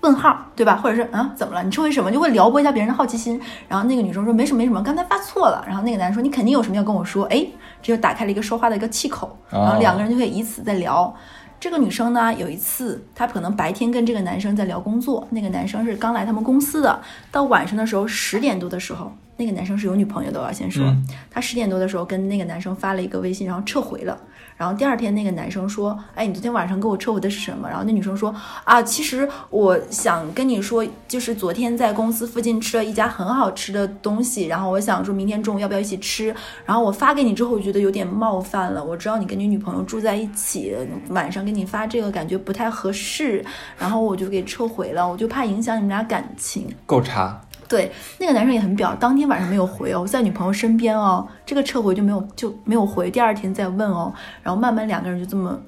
问号，对吧？或者是啊，怎么了？你撤回什么？就会撩拨一下别人的好奇心。然后那个女生说没什么没什么，刚才发错了。然后那个男生说你肯定有什么要跟我说。哎，这就打开了一个说话的一个气口，哦然后两个人就可以以此在聊。这个女生呢，有一次她可能白天跟这个男生在聊工作，那个男生是刚来他们公司的，到晚上的时候十点多的时候，那个男生是有女朋友的，我要先说，嗯他十点多的时候跟那个男生发了一个微信，然后撤回了。然后第二天那个男生说：“哎，你昨天晚上给我撤回的是什么？”然后那女生说：“啊，其实我想跟你说，就是昨天在公司附近吃了一家很好吃的东西，然后我想说明天中午要不要一起吃？然后我发给你之后，我觉得有点冒犯了。我知道你跟你女朋友住在一起，晚上给你发这个感觉不太合适，然后我就给撤回了，我就怕影响你们俩感情。”够差，对，那个男生也很表，当天晚上没有回哦，在女朋友身边哦，这个撤回就没有就没有回，第二天再问哦，然后慢慢两个人就这么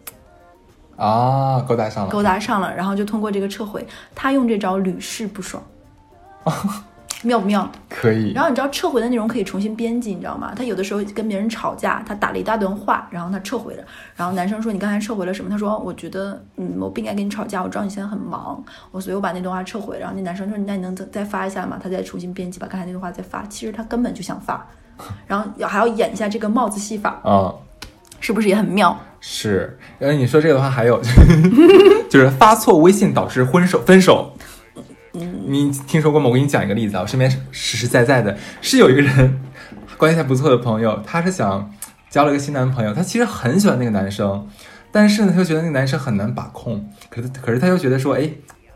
啊，勾搭上了。勾搭上了，然后就通过这个撤回，他用这招屡试不爽，妙不妙？可以然后你知道撤回的内容可以重新编辑，你知道吗？他有的时候跟别人吵架，他打了一大段话，然后他撤回了。然后男生说：“你刚才撤回了什么？”他说：“我觉得，嗯，我不应该跟你吵架，我知道你现在很忙，我所以我把那段话撤回。”然后那男生说：“那你能再再发一下吗？”他再重新编辑，把刚才那段话再发。其实他根本就想发，然后要还要演一下这个帽子戏法，啊、是不是也很妙？是。然后你说这个的话，还有 就是发错微信导致分手分手。你听说过吗？我给你讲一个例子啊，我身边实实在在的是有一个人关系还不错的朋友，他是想交了一个新男朋友，他其实很喜欢那个男生，但是呢，他又觉得那个男生很难把控，可是可是他又觉得说，哎。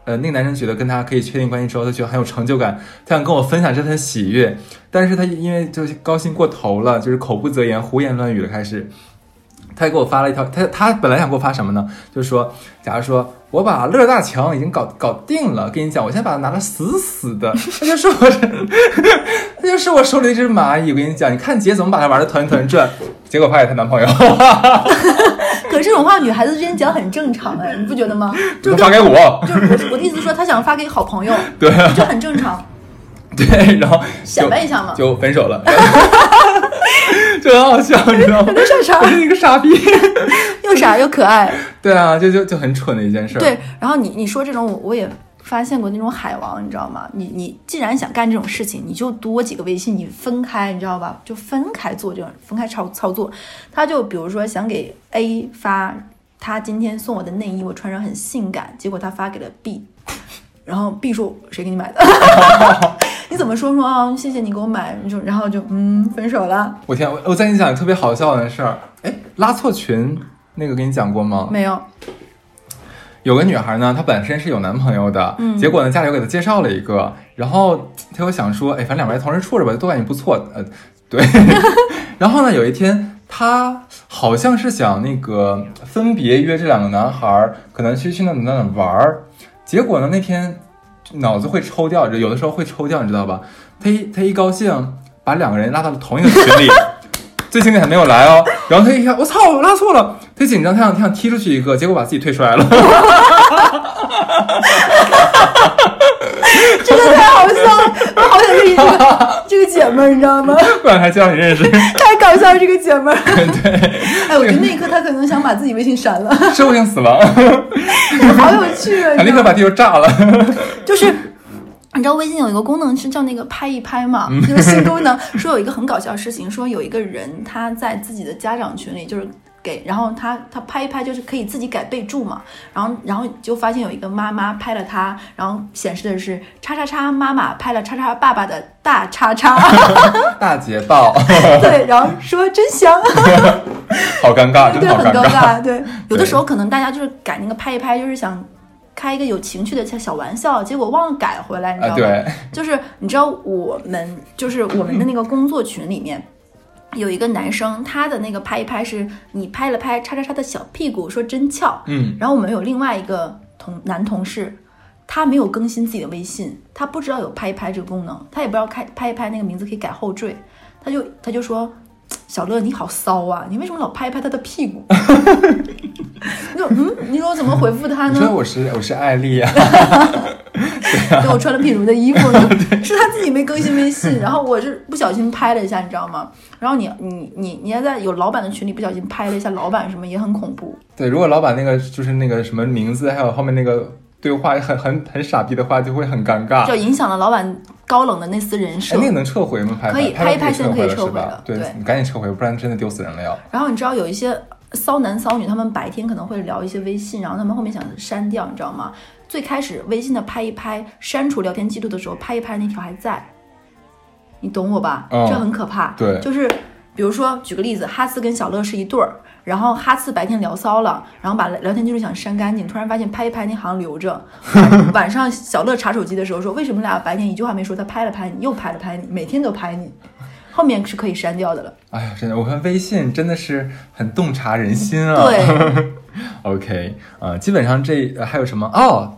呃，那个男生觉得跟他可以确定关系之后，他觉得很有成就感，他想跟我分享这份喜悦，但是他因为就高兴过头了，就是口不择言、胡言乱语了，开始。他给我发了一条，他他本来想给我发什么呢？就是说，假如说我把乐大强已经搞搞定了，跟你讲，我现在把它拿的死死的，他就是我，他就是我手里的一只蚂蚁。我跟你讲，你看姐怎么把它玩的团团转，结果发给她男朋友，可是这种话女孩子之间讲很正常哎，你不觉得吗？就发给我，就是我的意思是说，他想发给好朋友，对就很正常，对，然后显就摆一下嘛。就分手了，就很好笑，你知道吗？傻我是一个傻逼。又傻又可爱。对啊，就就就很蠢的一件事。对，然后你你说这种，我我也发现过那种海王，你知道吗？你你既然想干这种事情，你就多几个微信，你分开，你知道吧？就分开做这种分开操操作。他就比如说想给 A 发他今天送我的内衣，我穿上很性感，结果他发给了 B，然后 B 说谁给你买的？你怎么说说啊？谢谢你给我买，你说然后就嗯分手了？我天，我我再跟你讲特别好笑的事儿。哎，拉错群那个给你讲过吗？没有，有个女孩呢，她本身是有男朋友的，嗯结果呢，家里又给她介绍了一个，然后她又想说，哎，反正两边同时处着吧，都感觉不错，呃，对。然后呢，有一天，她好像是想那个分别约这两个男孩儿，可能去去那哪哪哪玩儿，结果呢，那天脑子会抽掉，有的时候会抽掉，你知道吧？他一他一高兴，把两个人拉到了同一个群里。最经典还没有来哦，然后他一看，我操，我拉错了，他紧张，他想他想踢出去一个，结果把自己推出来了。真的太好笑了，我好想认识这个这个姐们儿，你知道吗？不然还介绍你认识。太搞笑了，这个姐们儿。对，哎，我觉得那一刻他可能想把自己微信删了，社会性死亡，好有趣啊！他立刻把地球炸了。就是。你知道微信有一个功能是叫那个拍一拍嘛，嗯就是新功能。说有一个很搞笑的事情，说有一个人他在自己的家长群里，就是给，然后他他拍一拍，就是可以自己改备注嘛。然后然后就发现有一个妈妈拍了他，然后显示的是叉叉叉妈妈拍了叉叉爸爸的大叉叉，大捷报，对，然后说真香，好尴尬，真对，的好很尴。尬。对，有的时候可能大家就是改那个拍一拍，就是想。开一个有情趣的小小玩笑，结果忘了改回来，你知道啊，吗？对，就是你知道我们就是我们的那个工作群里面。有一个男生，他的那个拍一拍是你拍了拍叉叉叉的小屁股，说真翘。嗯，然后我们有另外一个同男同事，他没有更新自己的微信，他不知道有拍一拍这个功能，他也不知道开拍一拍那个名字可以改后缀，他就他就说。小乐，你好骚啊！你为什么老拍一拍他的屁股？你说，嗯，你说我怎么回复他呢？因为？我是我是艾丽啊，对我穿了品如的衣服呢，是他自己没更新微信，然后我是不小心拍了一下，你知道吗？然后你你你你还在有老板的群里不小心拍了一下老板什么，也很恐怖。对，如果老板那个就是那个什么名字，还有后面那个对话很很很傻逼的话，就会很尴尬。就影响了老板高冷的那丝人设哎，。那个能撤回吗？拍可以拍拍一拍完现在可以撤撤回了？了是吧对对你赶紧撤回，不然真的丢死人了要。然后你知道有一些骚男骚女，他们白天可能会聊一些微信，然后他们后面想删掉，你知道吗？最开始微信的拍一拍删除聊天记录的时候，拍一拍那条还在，你懂我吧？嗯这很可怕。对就是比如说举个例子，哈次跟小乐是一对儿，然后哈次白天聊骚了，然后把聊天记录想删干净，突然发现拍一拍那行留着，晚 晚上小乐查手机的时候说，为什么俩白天一句话没说，他拍了拍你，又拍了拍你，每天都拍你，后面是可以删掉的了。哎呀，真的，我看微信真的是很洞察人心啊。对。OK，呃，基本上这、呃还有什么哦？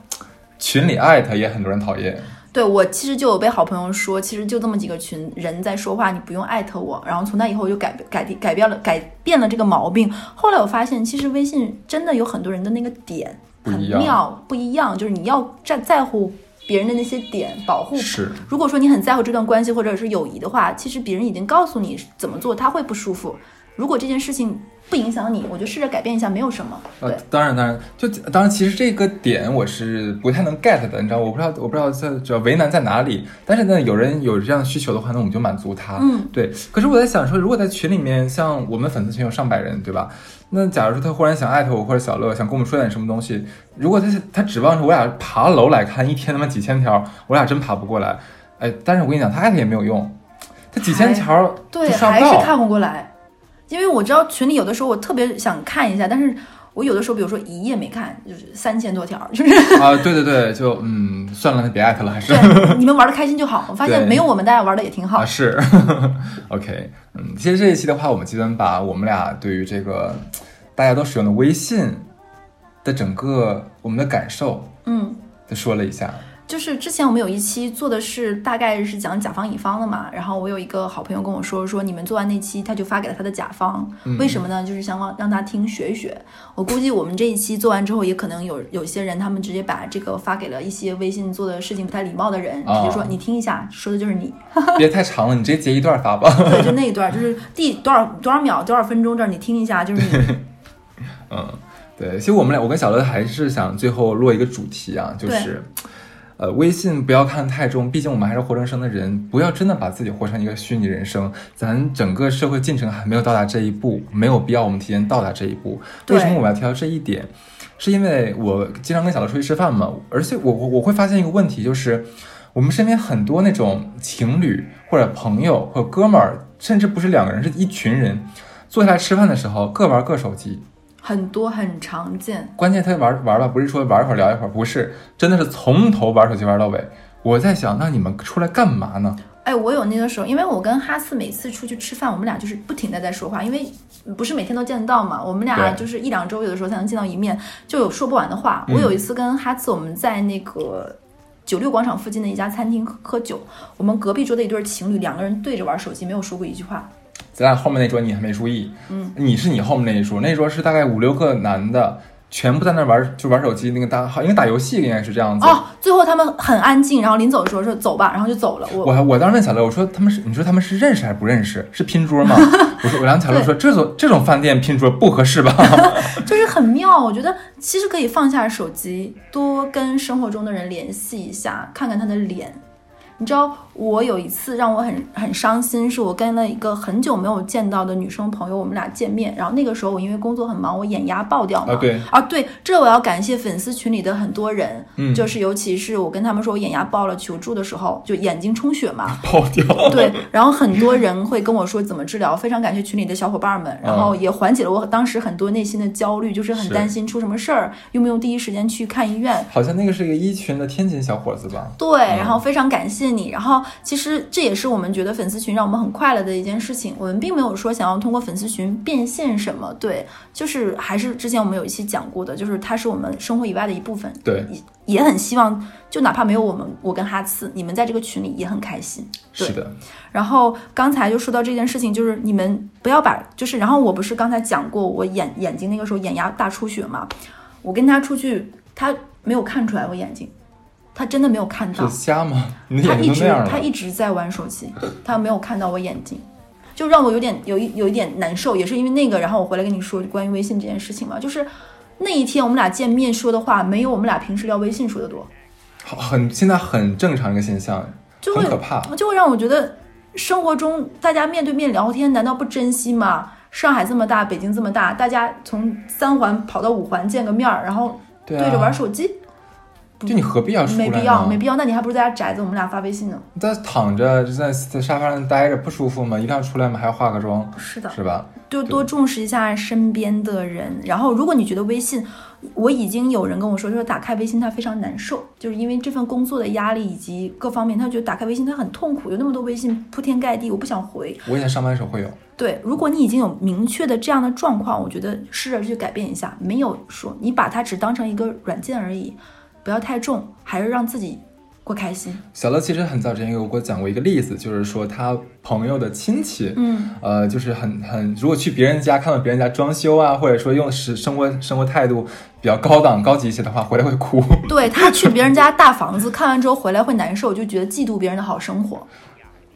群里艾特也很多人讨厌。对我其实就有被好朋友说，其实就这么几个群人在说话，你不用艾特我。然后从那以后我就改改改变了改变了这个毛病。后来我发现，其实微信真的有很多人的那个点很妙，不一样，就是你要在在乎别人的那些点，保护。是，如果说你很在乎这段关系或者是友谊的话，其实别人已经告诉你怎么做，他会不舒服。如果这件事情不影响你，我就试着改变一下，没有什么。呃对，，当然，当然，就当然，其实这个点我是不太能 get 的，你知道，我不知道，我不知道在主要为难在哪里。但是呢，有人有这样的需求的话，那我们就满足他。嗯，对。可是我在想说，如果在群里面，像我们粉丝群有上百人，对吧？那假如说他忽然想艾特我或者小乐，想跟我们说点什么东西，如果他他指望着我俩爬楼来看，一天他妈几千条，我俩真爬不过来。哎，但是我跟你讲，他艾特也没有用，他几千条对。还是看不过来，因为我知道群里有的时候我特别想看一下，但是我有的时候，比如说一页没看，就是三千多条，就是啊，对对对，就嗯，算了，那别艾特了，还是。对你们玩的开心就好。我发现没有我们大家玩的也挺好啊，。是，OK，嗯，其实这一期的话，我们基本把我们俩对于这个大家都使用的微信的整个我们的感受嗯，都说了一下。就是之前我们有一期做的是大概是讲甲方乙方的嘛，然后我有一个好朋友跟我说，说你们做完那期，他就发给了他的甲方，嗯为什么呢？就是想让让他听学一学。我估计我们这一期做完之后，也可能有有些人他们直接把这个发给了一些微信做的事情不太礼貌的人，哦直接说你听一下，说的就是你。别太长了，你直接截一段发吧。对，就那一段，就是第多少多少秒多少分钟这儿，你听一下，就是你。嗯，对，其实我们俩，我跟小乐还是想最后落一个主题啊，就是。呃，微信不要看太重，毕竟我们还是活生生的人，不要真的把自己活成一个虚拟人生。咱整个社会进程还没有到达这一步，没有必要我们提前到达这一步。为什么我们要提到这一点？是因为我经常跟小乐出去吃饭嘛，而且我我我会发现一个问题，就是我们身边很多那种情侣或者朋友或者哥们儿，甚至不是两个人，是一群人，坐下来吃饭的时候各玩各手机。很多很常见。关键他玩玩了，不是说玩一会儿聊一会儿，不是，真的是从头玩手机玩到尾。我在想，那你们出来干嘛呢？哎，我有那个时候，因为我跟哈斯每次出去吃饭，我们俩就是不停的在说话，因为不是每天都见得到嘛，我们俩就是一两周有的时候才能见到一面，就有说不完的话。嗯我有一次跟哈斯，我们在那个九六广场附近的一家餐厅喝喝酒，我们隔壁桌的一对情侣，两个人对着玩手机，没有说过一句话。咱俩后面那桌你还没注意，嗯，你是你后面那一桌，那一桌是大概五六个男的，全部在那玩就玩手机，那个打好应该打游戏应该是这样子。哦，最后他们很安静，然后临走的时候说走吧，然后就走了。我我还我当时问小乐，我说他们是你说他们是认识还是不认识？是拼桌吗？我说我让小乐说这种这种饭店拼桌不合适吧？就是很妙，我觉得其实可以放下手机，多跟生活中的人联系一下，看看他的脸。你知道，我有一次让我很很伤心，是我跟了一个很久没有见到的女生朋友，我们俩见面，然后那个时候我因为工作很忙，我眼压爆掉嘛。啊对啊对，这我要感谢粉丝群里的很多人，嗯就是尤其是我跟他们说我眼压爆了求助的时候，就眼睛充血嘛，爆掉。对，然后很多人会跟我说怎么治疗，非常感谢群里的小伙伴们，然后也缓解了我当时很多内心的焦虑，就是很担心出什么事儿，用不用第一时间去看医院。好像那个是一个一群的天津小伙子吧？对，然后非常感谢你。然后其实这也是我们觉得粉丝群让我们很快乐的一件事情。我们并没有说想要通过粉丝群变现什么，对，就是还是之前我们有一期讲过的，就是它是我们生活以外的一部分。对，也也很希望，就哪怕没有我们，我跟哈次，你们在这个群里也很开心。对是的，然后刚才就说到这件事情，就是你们不要把，就是然后我不是刚才讲过我眼眼睛那个时候眼压大出血嘛，我跟他出去，他没有看出来我眼睛，他真的没有看到是，瞎吗？他一直。他一直在玩手机，他没有看到我眼睛，就让我有点有一有一点难受，也是因为那个，然后我回来跟你说关于微信这件事情嘛，就是那一天我们俩见面说的话，没有我们俩平时聊微信说的多。好很现在很正常一个现象，就会很可怕。就会让我觉得生活中大家面对面聊天，难道不珍惜吗？上海这么大，北京这么大，大家从三环跑到五环见个面儿，然后对对着玩啊，手机，就你何必要出来？没必要，没必要。那你还不如在家宅着，我们俩发微信呢。你在躺着就在在沙发上待着不舒服吗？一定要出来吗？还要化个妆，是的，是吧？就多重视一下身边的人。然后，如果你觉得微信，我已经有人跟我说，就是打开微信他非常难受，就是因为这份工作的压力以及各方面，他觉得打开微信他很痛苦，有那么多微信铺天盖地，我不想回。我以前上班的时候会有，对，如果你已经有明确的这样的状况，我觉得试着去改变一下。没有说你把它只当成一个软件而已，不要太重，还是让自己过开心。小乐其实很早之前有给我讲过一个例子，就是说他朋友的亲戚，嗯，呃，就是很很，如果去别人家看到别人家装修啊，或者说用是生活生活态度比较高档高级一些的话，回来会哭。对他去别人家大房子，看完之后回来会难受，就觉得嫉妒别人的好生活。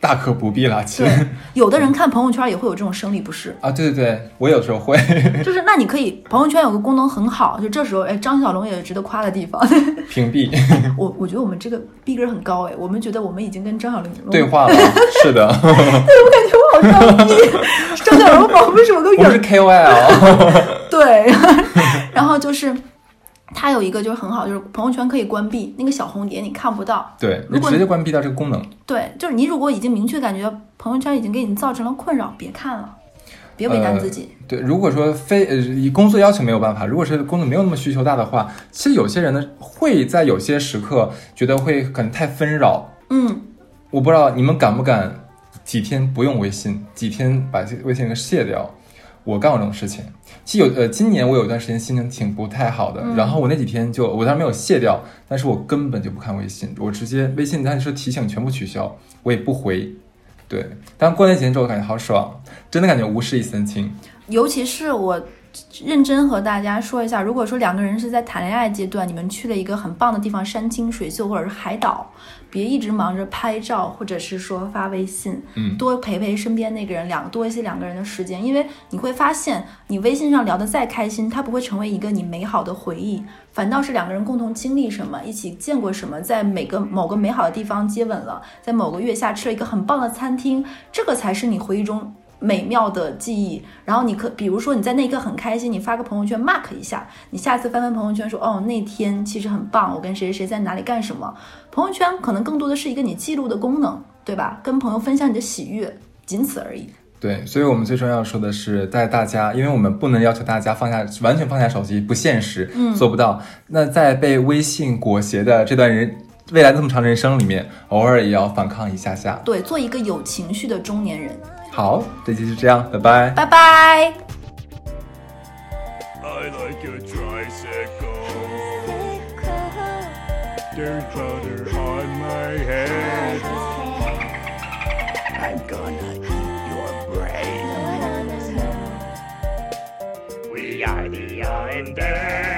大可不必啦，其实，有的人看朋友圈也会有这种生理不适，啊，对对对，我有时候会，就是那你可以朋友圈有个功能很好，就这时候哎，张小龙也有值得夸的地方。屏蔽。我我觉得我们这个逼格很高哎，我们觉得我们已经跟张小龙对话了，是的，对我感觉我好装逼，张小龙仿佛是我个远我是 KOL，对，然后就是它有一个就是很好，就是朋友圈可以关闭那个小红点，你看不到。对，你如果直接关闭掉这个功能。对，就是你如果已经明确感觉朋友圈已经给你造成了困扰，别看了，别为难自己。对，如果说非呃以工作要求没有办法，如果是工作没有那么需求大的话，其实有些人呢会在有些时刻觉得会可能太纷扰。嗯，我不知道你们敢不敢几天不用微信，几天把这微信给卸掉。我干过这种事情。其实有呃，今年我有一段时间心情挺不太好的，然后我那几天就我当然没有卸掉，但是我根本就不看微信，我直接微信它是提醒全部取消，我也不回。对，但过那几天之后，感觉好爽，真的感觉无事一身轻。尤其是我认真和大家说一下，如果说两个人是在谈恋爱阶段，你们去了一个很棒的地方，山清水秀或者是海岛，别一直忙着拍照，或者是说发微信，嗯。多陪陪身边那个人，两多一些两个人的时间，因为你会发现，你微信上聊得再开心，它不会成为一个你美好的回忆，反倒是两个人共同经历什么，一起见过什么，在每个某个美好的地方接吻了，在某个月下吃了一个很棒的餐厅，这个才是你回忆中美妙的记忆，然后你可比如说你在那一刻很开心，你发个朋友圈 mark 一下。你下次翻翻朋友圈说：哦，那天其实很棒，我跟谁谁谁在哪里干什么？朋友圈可能更多的是一个你记录的功能，对吧？跟朋友分享你的喜悦，仅此而已。对，所以我们最重要说的是，在大家，因为我们不能要求大家放下，完全放下手机，不现实，嗯，做不到。那在被微信裹挟的这段人，未来那么长的人生里面，偶尔也要反抗一下。下对，做一个有情绪的中年人。好，这期就这样，拜拜，拜拜。I like your. There's butter on my head. I'm gonna eat your brain. We are the Islanders.